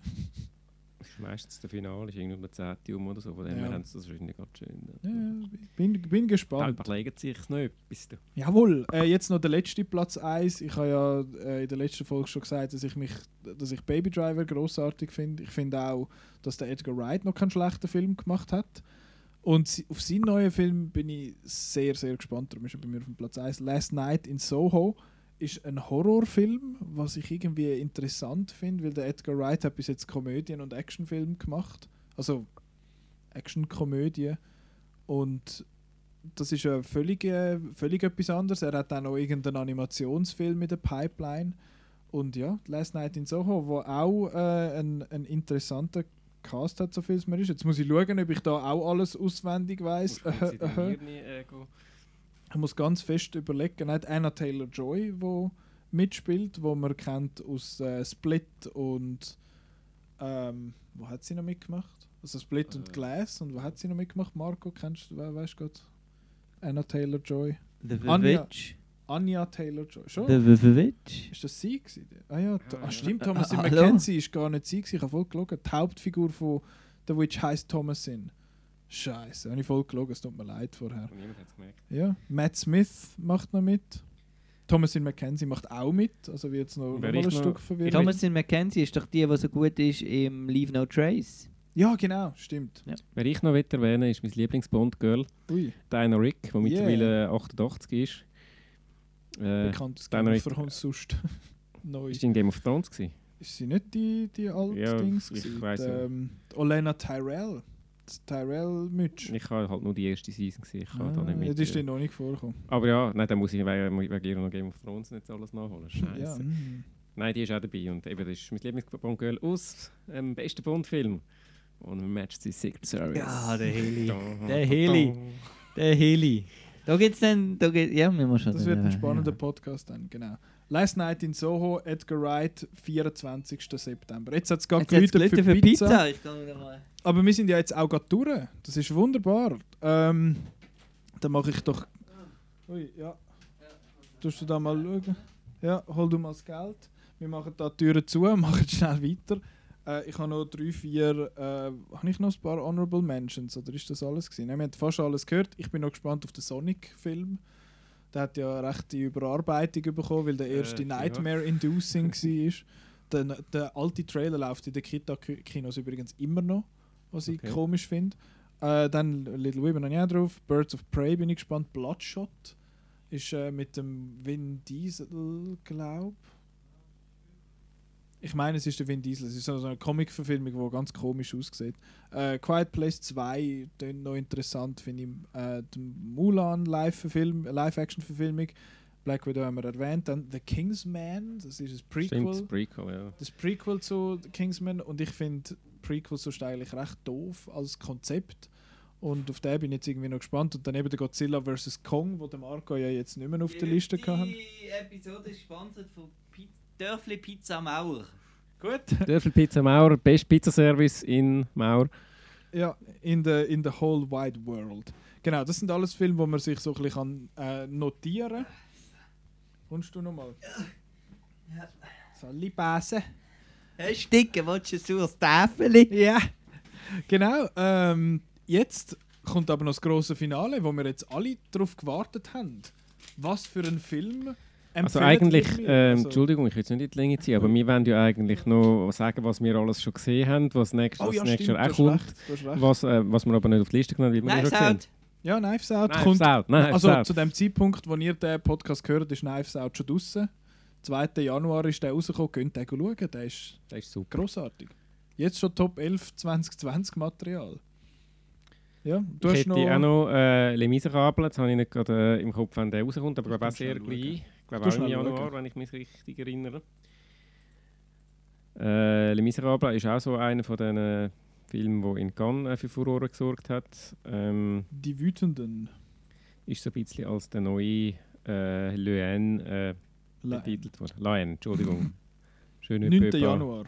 Meistens der Finale, ist irgendwie um den 10. um oder so, von dem Ja. her haben sie das wahrscheinlich gerade schön. Ja, bin, bin Da gespannt. überlegen sie sich noch etwas. da. Jawohl, äh, jetzt noch der letzte Platz 1. Ich habe ja äh, in der letzten Folge schon gesagt, dass ich mich, dass ich Baby Driver großartig finde. Ich finde auch, dass der Edgar Wright noch keinen schlechten Film gemacht hat. Und auf seinen neuen Film bin ich sehr, sehr gespannt. Darum ist er bei mir auf dem Platz 1. Last Night in Soho ist ein Horrorfilm, was ich irgendwie interessant finde, weil der Edgar Wright hat bis jetzt Komödien und Actionfilme gemacht. Also Actionkomödie. Und das ist ja völlig, äh, völlig etwas anderes. Er hat auch noch irgendeinen Animationsfilm in der Pipeline. Und ja, Last Night in Soho, wo auch äh, ein, ein interessanter Cast hat, so viel es mir ist. Jetzt muss ich schauen, ob ich da auch alles auswendig weiß. Ich muss ganz fest überlegen. Er hat Anna Taylor-Joy, wo mitspielt, wo man kennt aus äh, Split und Ähm, wo hat sie noch mitgemacht? Also Split und Äh. Glass. Und wo hat sie noch mitgemacht? Marco, kennst du, we weißt du? Anna Taylor-Joy. The Anja. Witch. Anja Taylor-Joy. Schon? The The Witch. Ist das sie gewesen? Ah ja, ah, stimmt, Thomasin Ah? McKenzie ist gar nicht sie gewesen. Ich habe voll gelogen. Die Hauptfigur von The Witch heisst Thomasin. Scheiße, habe ich voll gelogen. Es tut mir leid vorher. Und niemand hat es gemerkt. Ja, Matt Smith macht noch mit. Thomasin McKenzie macht auch mit. Also wird jetzt noch, ein ist noch- Stück verwirrt. Thomasin McKenzie ist doch die, die so gut ist im Leave No Trace. Ja, genau, stimmt. Wer ich noch erwähnen ist mein Lieblings-Bond-Girl, Diana Rick, die Yeah. mittlerweile 88 ist. Äh, bekanntes Game noch- of Thrones sonst. Neu. ist in Game of Thrones gewesen? Ist sie nicht die, die alte Ja, Dings? ich ja. ähm, Olena Tyrell. Das Tyrell-Mütsch. Ich habe halt nur die erste Season gesehen. Ich kann da nicht Ah, mit. ja, das ist dir noch nicht vorgekommen. aber ja, nein, dann muss ich wegen, wegen ihr noch Game of Thrones nicht alles nachholen. Scheiße. Ja, mm. Nein, die ist auch dabei. Und eben, das ist mein Lieblings-Bond-Girl aus dem besten Bond-Film. Und matcht sie Secret Service. Ja, der Heli. Der Heli. da. Der Heli. Da geht's dann, da geht, ja, wir schon. Das wird ein ja. spannender Podcast dann, genau. Last Night in Soho, Edgar Wright, 24. September. Jetzt hat es gerade geläutet Leute für, Pizza. Mal. Aber wir sind ja jetzt auch gerade durch. Das ist wunderbar. Ähm, dann mache ich doch. Ui, ja. Tust du da mal schauen? Ja, hol du mal das Geld. Wir machen da die Türen zu, machen schnell weiter. Äh, ich habe noch drei, vier. Äh, habe ich noch ein paar Honorable Mentions? Oder ist das alles gewesen? Nein, wir haben fast alles gehört. Ich bin noch gespannt auf den Sonic-Film. Der hat ja recht die Überarbeitung bekommen, weil der Äh, erste ja. Nightmare-Inducing war. Der, der alte Trailer läuft in den Kita-Kinos übrigens immer noch, was ich Okay. komisch finde. Äh, dann Little Women ich auch drauf. Birds of Prey bin ich gespannt. Bloodshot ist äh, mit dem Vin Diesel, glaube ich. Meine, es ist der Vin Diesel. Es ist so eine Comic-Verfilmung, die ganz komisch aussieht. Äh, Quiet Place 2 klingt noch interessant, finde ich. Äh, die Mulan Live-Verfilm- Live-Action-Verfilmung. Black Widow haben wir erwähnt. Dann The Kingsman, das ist ein Prequel. Stimmt, das Prequel, ja. Das Prequel zu The Kingsman und ich finde Prequel so eigentlich recht doof als Konzept. Und auf den bin ich jetzt irgendwie noch gespannt. Und dann eben der Godzilla vs. Kong, wo der Marco ja jetzt nicht mehr auf der Liste hatte. Die Episode ist gesponsert von Pi Dörfli Pizza Mauer. Gut. Dörfel Pizza Mauer, Best Pizzaservice in Mauer. Ja, in the, in the whole wide world. Genau, das sind alles Filme, wo man sich so ein bisschen kann, äh, notieren kann. Kommst du nochmal? Ja. Soll ich passen? Hey, Sticken, willst du so ein Täfeli? Ja. Genau. Ähm, jetzt kommt aber noch das große Finale, wo wir jetzt alle darauf gewartet haben. Was für ein Film Also eigentlich, Also- Entschuldigung, ich will jetzt nicht in die Länge ziehen, aber wir wollen ja eigentlich noch sagen, was wir alles schon gesehen haben, was nächstes, Oh was ja, nächstes stimmt, Jahr auch kommt. recht, recht. Was, äh, was wir aber nicht auf die Liste genommen haben, weil wir ja schon gesehen. Ja, Knives Out Knives kommt. Out, Knives also Out. zu dem Zeitpunkt, wo ihr den Podcast hört, ist Knives Out schon draußen. 2. Januar ist der rausgekommen. Könnt ihr schauen, der ist Das ist super. grossartig. Jetzt schon Top 11 2020 Material. Ja, du ich hast hätte noch... auch noch äh, Les Miserables, jetzt habe ich nicht gerade äh, im Kopf, wann der rauskommt, aber Ich glaube auch sehr gleich. Ich glaube auch im Januar, schauen. wenn ich mich richtig erinnere. Äh, Les Miserables ist auch so einer von diesen Filmen, der in Cannes äh, für Furore gesorgt hat. Ähm, Die Wütenden. ist so ein bisschen als der neue äh, Luen äh, La- betitelt worden. Lion, Entschuldigung. Schön 9. Januar.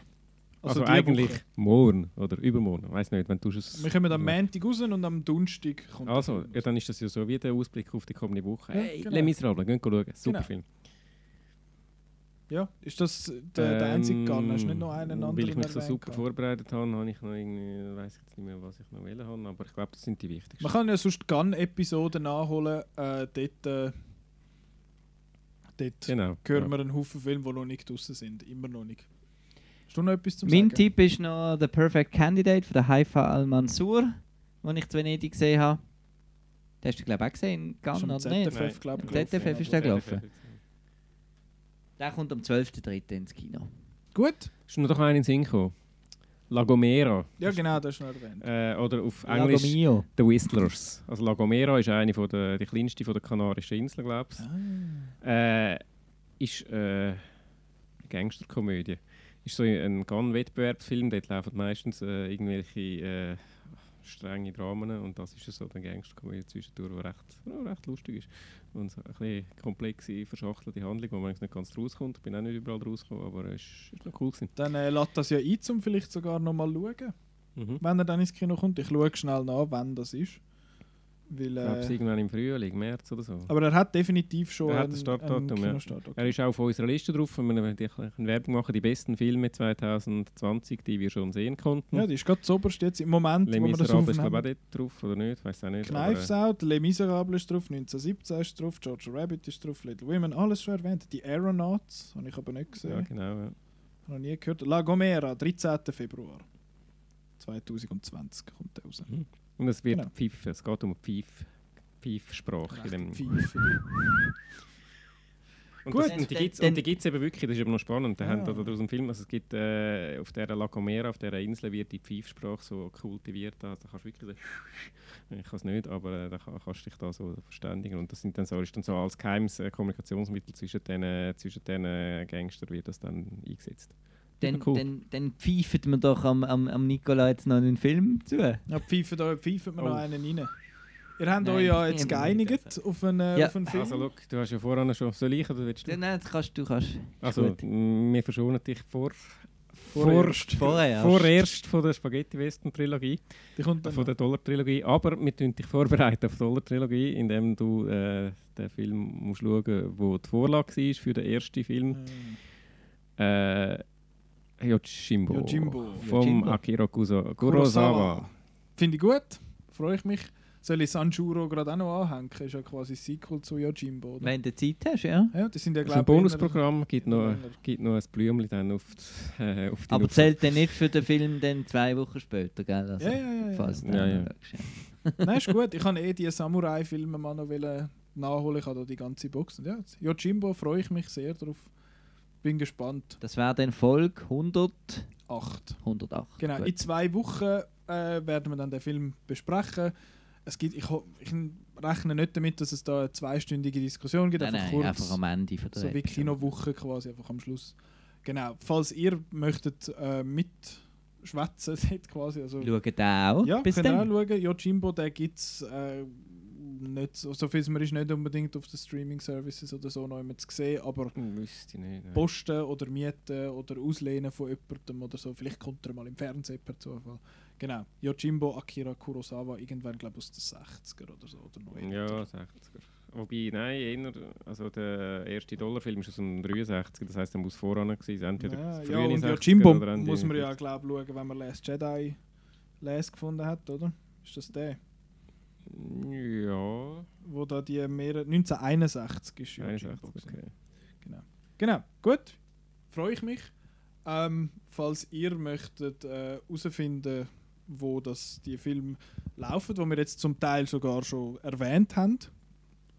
Also, die eigentlich Woche. morgen oder übermorgen, weiß nicht, wenn du es. Wir kommen am Montag raus und am Donnerstag kommt Also, ja, dann ist das ja so wie der Ausblick auf die kommende Woche. Hey, genau. Les Miserables, gehen schauen. Super Genau. Film. Ja, ist das der, der einzige Gun? Hast du nicht noch einen anderen Ähm, Weil ich mich so super gehabt? vorbereitet habe, habe ich noch irgendwie, weiß ich jetzt nicht mehr, was ich noch wählen habe, aber ich glaube, das sind die wichtigsten. Man kann ja sonst Gun-Episoden nachholen. Äh, dort äh, dort genau. hören ja. wir einen Haufen Filme, die noch nicht draußen sind. Immer noch nicht. Hast du noch etwas zum Mein Sagen? Tipp ist noch The Perfect Candidate von der Haifa Al-Mansur, den ich zu Venedig gesehen habe. Den hast du, glaube ich, auch gesehen, in Cannes, oder nicht? ZDF, Nein. glaube ich. Gelaufen. ZDF ist der gelaufen. Der kommt am 12.03. ins Kino. Gut? Ist doch einer in den Sinn gekommen. La Gomera. Ja, genau, das ist noch erwähnt. Äh, oder auf Englisch Mio. The Whistlers. Also La Gomera ist eine von der, die kleinste von der Kanarischen Inseln, glaube ich. Ah. Äh, ist äh, eine Gangsterkomödie. Ist so ein Gun-Wettbewerbsfilm, dort laufen meistens äh, irgendwelche äh, strenge Dramen und das ist so eine Gangsterkomödie zwischendurch, die recht, ja, recht lustig ist. Und so ein bisschen komplexe, verschachtelte Handlung, wo man nicht ganz rauskommt. Ich bin auch nicht überall rausgekommen, aber es ist, ist noch cool gewesen. Dann äh, lädt das ja ein, um vielleicht sogar noch mal schauen, Mhm. wenn er dann ins Kino kommt. Ich schaue schnell nach, wann das ist. Weil, Ich glaube, es äh, irgendwann im Frühling, März oder so. aber er hat definitiv schon Er hat ein Startdatum, ja. Okay. Er ist auch auf unserer Liste drauf, wenn wir eine Werbung machen, die besten Filme 2020, die wir schon sehen konnten. Ja, die ist gerade zuoberst jetzt im Moment, Les wo wir das ist glaube ich auch dort drauf, oder nicht? Weiß auch nicht. aber, Knives Out, Les Miserables ist drauf, 1917 ist drauf, George Rabbit ist drauf, Little Women, alles schon erwähnt. Die Aeronauts, habe ich aber nicht äh, gesehen. Ja, genau. Ja. Habe noch nie gehört. La Gomera, 13. Februar 2020 kommt der raus. Und es wird Genau. Pfeifen, es geht um Pfeif, Pfeifsprache. in dem. Pfeife. Und, Gut. das, und die gibt es eben wirklich, das ist eben noch spannend. Da Ah. haben da aus dem Film, also es gibt äh, auf der La Gomera, auf der Insel wird die Pfeifsprache so kultiviert. Da, da kannst du wirklich, so- ich kann es nicht, aber äh, da kann- kannst du dich da so verständigen. Und das sind dann so, ist dann so als geheimes Kommunikationsmittel zwischen den, äh, zwischen den Gangstern wird das dann eingesetzt. Dann, cool. dann, dann pfeifen wir doch am, am, am Nicola jetzt noch einen Film zu. Ja, pfeifen, da pfeifen wir Oh. noch einen rein. Ihr habt Nein, euch ja jetzt geeinigt nicht auf einen, Ja. auf einen Film. Also look, du hast ja vorhin schon, soll ich oder willst du? Nein, nein, das kannst du. Kannst. Also wir verschonen dich vor... Vorerst. Vorher. Vorerst von der Spaghetti-Western-Trilogie. Von der Dollar-Trilogie. Aber wir tun dich vorbereiten auf die Dollar-Trilogie, indem du äh, den Film musst schauen wo die Vorlage war für den ersten Film. noch. Äh, Yojimbo. Yojimbo. Vom Yojimbo. Akira Kurosawa. Kurosawa. Finde ich gut. Freue ich mich. Soll ich Sanjuro gerade auch noch anhängen? Ist ja quasi das Sequel zu Yojimbo. Oder? Wenn du Zeit hast, ja. Ja, die sind ja Das ist ein Bonusprogramm, gibt noch, gibt noch ein Blümchen dann auf die, äh, auf die Aber Nuss. zählt dann nicht für den Film dann zwei Wochen später, gell? Also, Ja, ja, ja. Falls Ja, ja. Nein, ist gut. Ich habe eh die Samurai-Filme mal noch nachholen. Ich habe da die ganze Box. Und ja, Yojimbo freue ich mich sehr drauf. Bin gespannt. Das wäre dann Folge 100, Acht. 108. Genau, Gut. in zwei Wochen äh, werden wir dann den Film besprechen. Es gibt, ich, ich rechne nicht damit, dass es da eine zweistündige Diskussion gibt. Nein, einfach nein, kurz, einfach am Ende von der so wie. Kinowoche quasi, einfach am Schluss. Genau, falls ihr möchtet äh, mitschwätzen, dort quasi, also Schauen den auch ja, bis könnt ihr auch dann. schauen. Yojimbo, den gibt es äh, nicht, so viel man ist nicht unbedingt auf den Streaming-Services oder so noch immer zu sehen, aber Hm, ich nicht. posten oder mieten oder auslehnen von jemandem oder so. Vielleicht kommt er mal im Fernsehen per Zufall. Genau. Yojimbo Akira Kurosawa, irgendwann glaube ich aus den 60er oder so. Oder Ja, älter. 60er. Wobei, nein, eher, also der erste Dollarfilm ist aus dem 63, das heisst, er muss voran gewesen sein. Entweder Ja, ja, und 60er Yojimbo muss man ja 50er. glaube schauen, wenn man Last Jedi Les gefunden hat, oder? Ist das der? Ja, Wo da die mehrere... 1961 ist 61, Yojimbo gewesen. okay. Genau, gut. Freue ich mich. Ähm, falls ihr möchtet äh, herausfinden, wo das, die Filme laufen, wo wir jetzt zum Teil sogar schon erwähnt haben,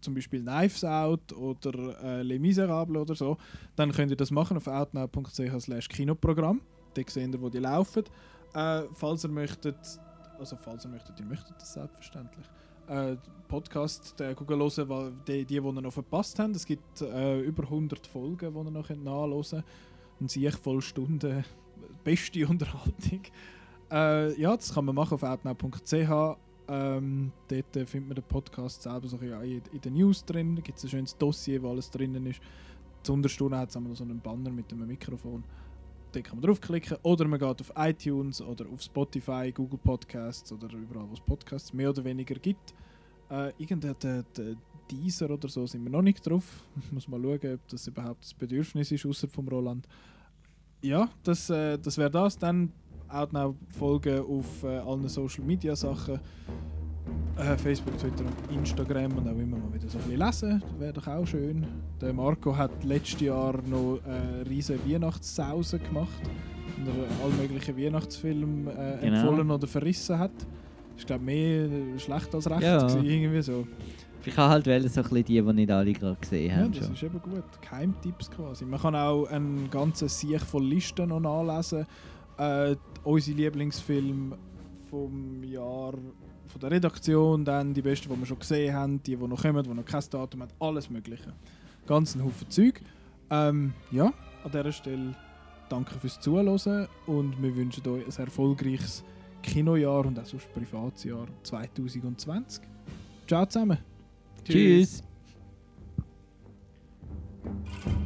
zum Beispiel Knives Out oder äh, Les Miserables oder so, dann könnt ihr das machen auf outnow.ch slash Kinoprogramm. Da seht ihr, wo die laufen. Äh, falls ihr möchtet, also falls ihr möchtet, ihr möchtet das selbstverständlich, äh, Podcast äh, hören, weil die, die, die ihr noch verpasst habt. Es gibt äh, über 100 Folgen, die ihr noch nachhören könnt. Ein Sieg voll Stunden, beste Unterhaltung. Äh, ja, das kann man machen auf outnow.ch. Ähm, dort findet man den Podcast selber so in, in den News drin. Da gibt es ein schönes Dossier, wo alles drinnen ist. Zuunterst unten hat es so einen Banner mit einem Mikrofon. Da kann man draufklicken. Oder man geht auf iTunes oder auf Spotify, Google Podcasts oder überall, wo es Podcasts mehr oder weniger gibt. Äh, irgendein der, der Deezer oder so sind wir noch nicht drauf. Muss mal schauen, ob das überhaupt das Bedürfnis ist, außer vom Roland. Ja, das, äh, das wäre das. Dann auch noch folgen auf äh, allen Social Media Sachen. Äh, Facebook, Twitter und Instagram und auch immer mal wieder so ein bisschen lesen. Das wäre doch auch schön. Der Marco hat letztes Jahr noch äh, riesen Weihnachtssausen gemacht und er alle möglichen Weihnachtsfilme äh, Genau. empfohlen oder verrissen hat. Ich glaube mehr äh, schlecht als recht. Ja. gewesen, irgendwie so. Ich habe halt wollen, so ein bisschen die, die nicht alle gerade gesehen Ja, haben. das schon. ist eben gut. Keimtipps quasi. Man kann auch einen ganzen Sieg von Listen noch nachlesen. Äh, unsere Lieblingsfilme vom Jahr von der Redaktion, dann die besten, die wir schon gesehen haben, die, die noch kommen, die noch kein Datum haben, alles Mögliche. Ganz ein Haufen Zeug. Ähm, ja, an dieser Stelle danke fürs Zuhören und wir wünschen euch ein erfolgreiches Kinojahr und auch sonst Privatsjahr 2020. Ciao zusammen. Tschüss. Tschüss.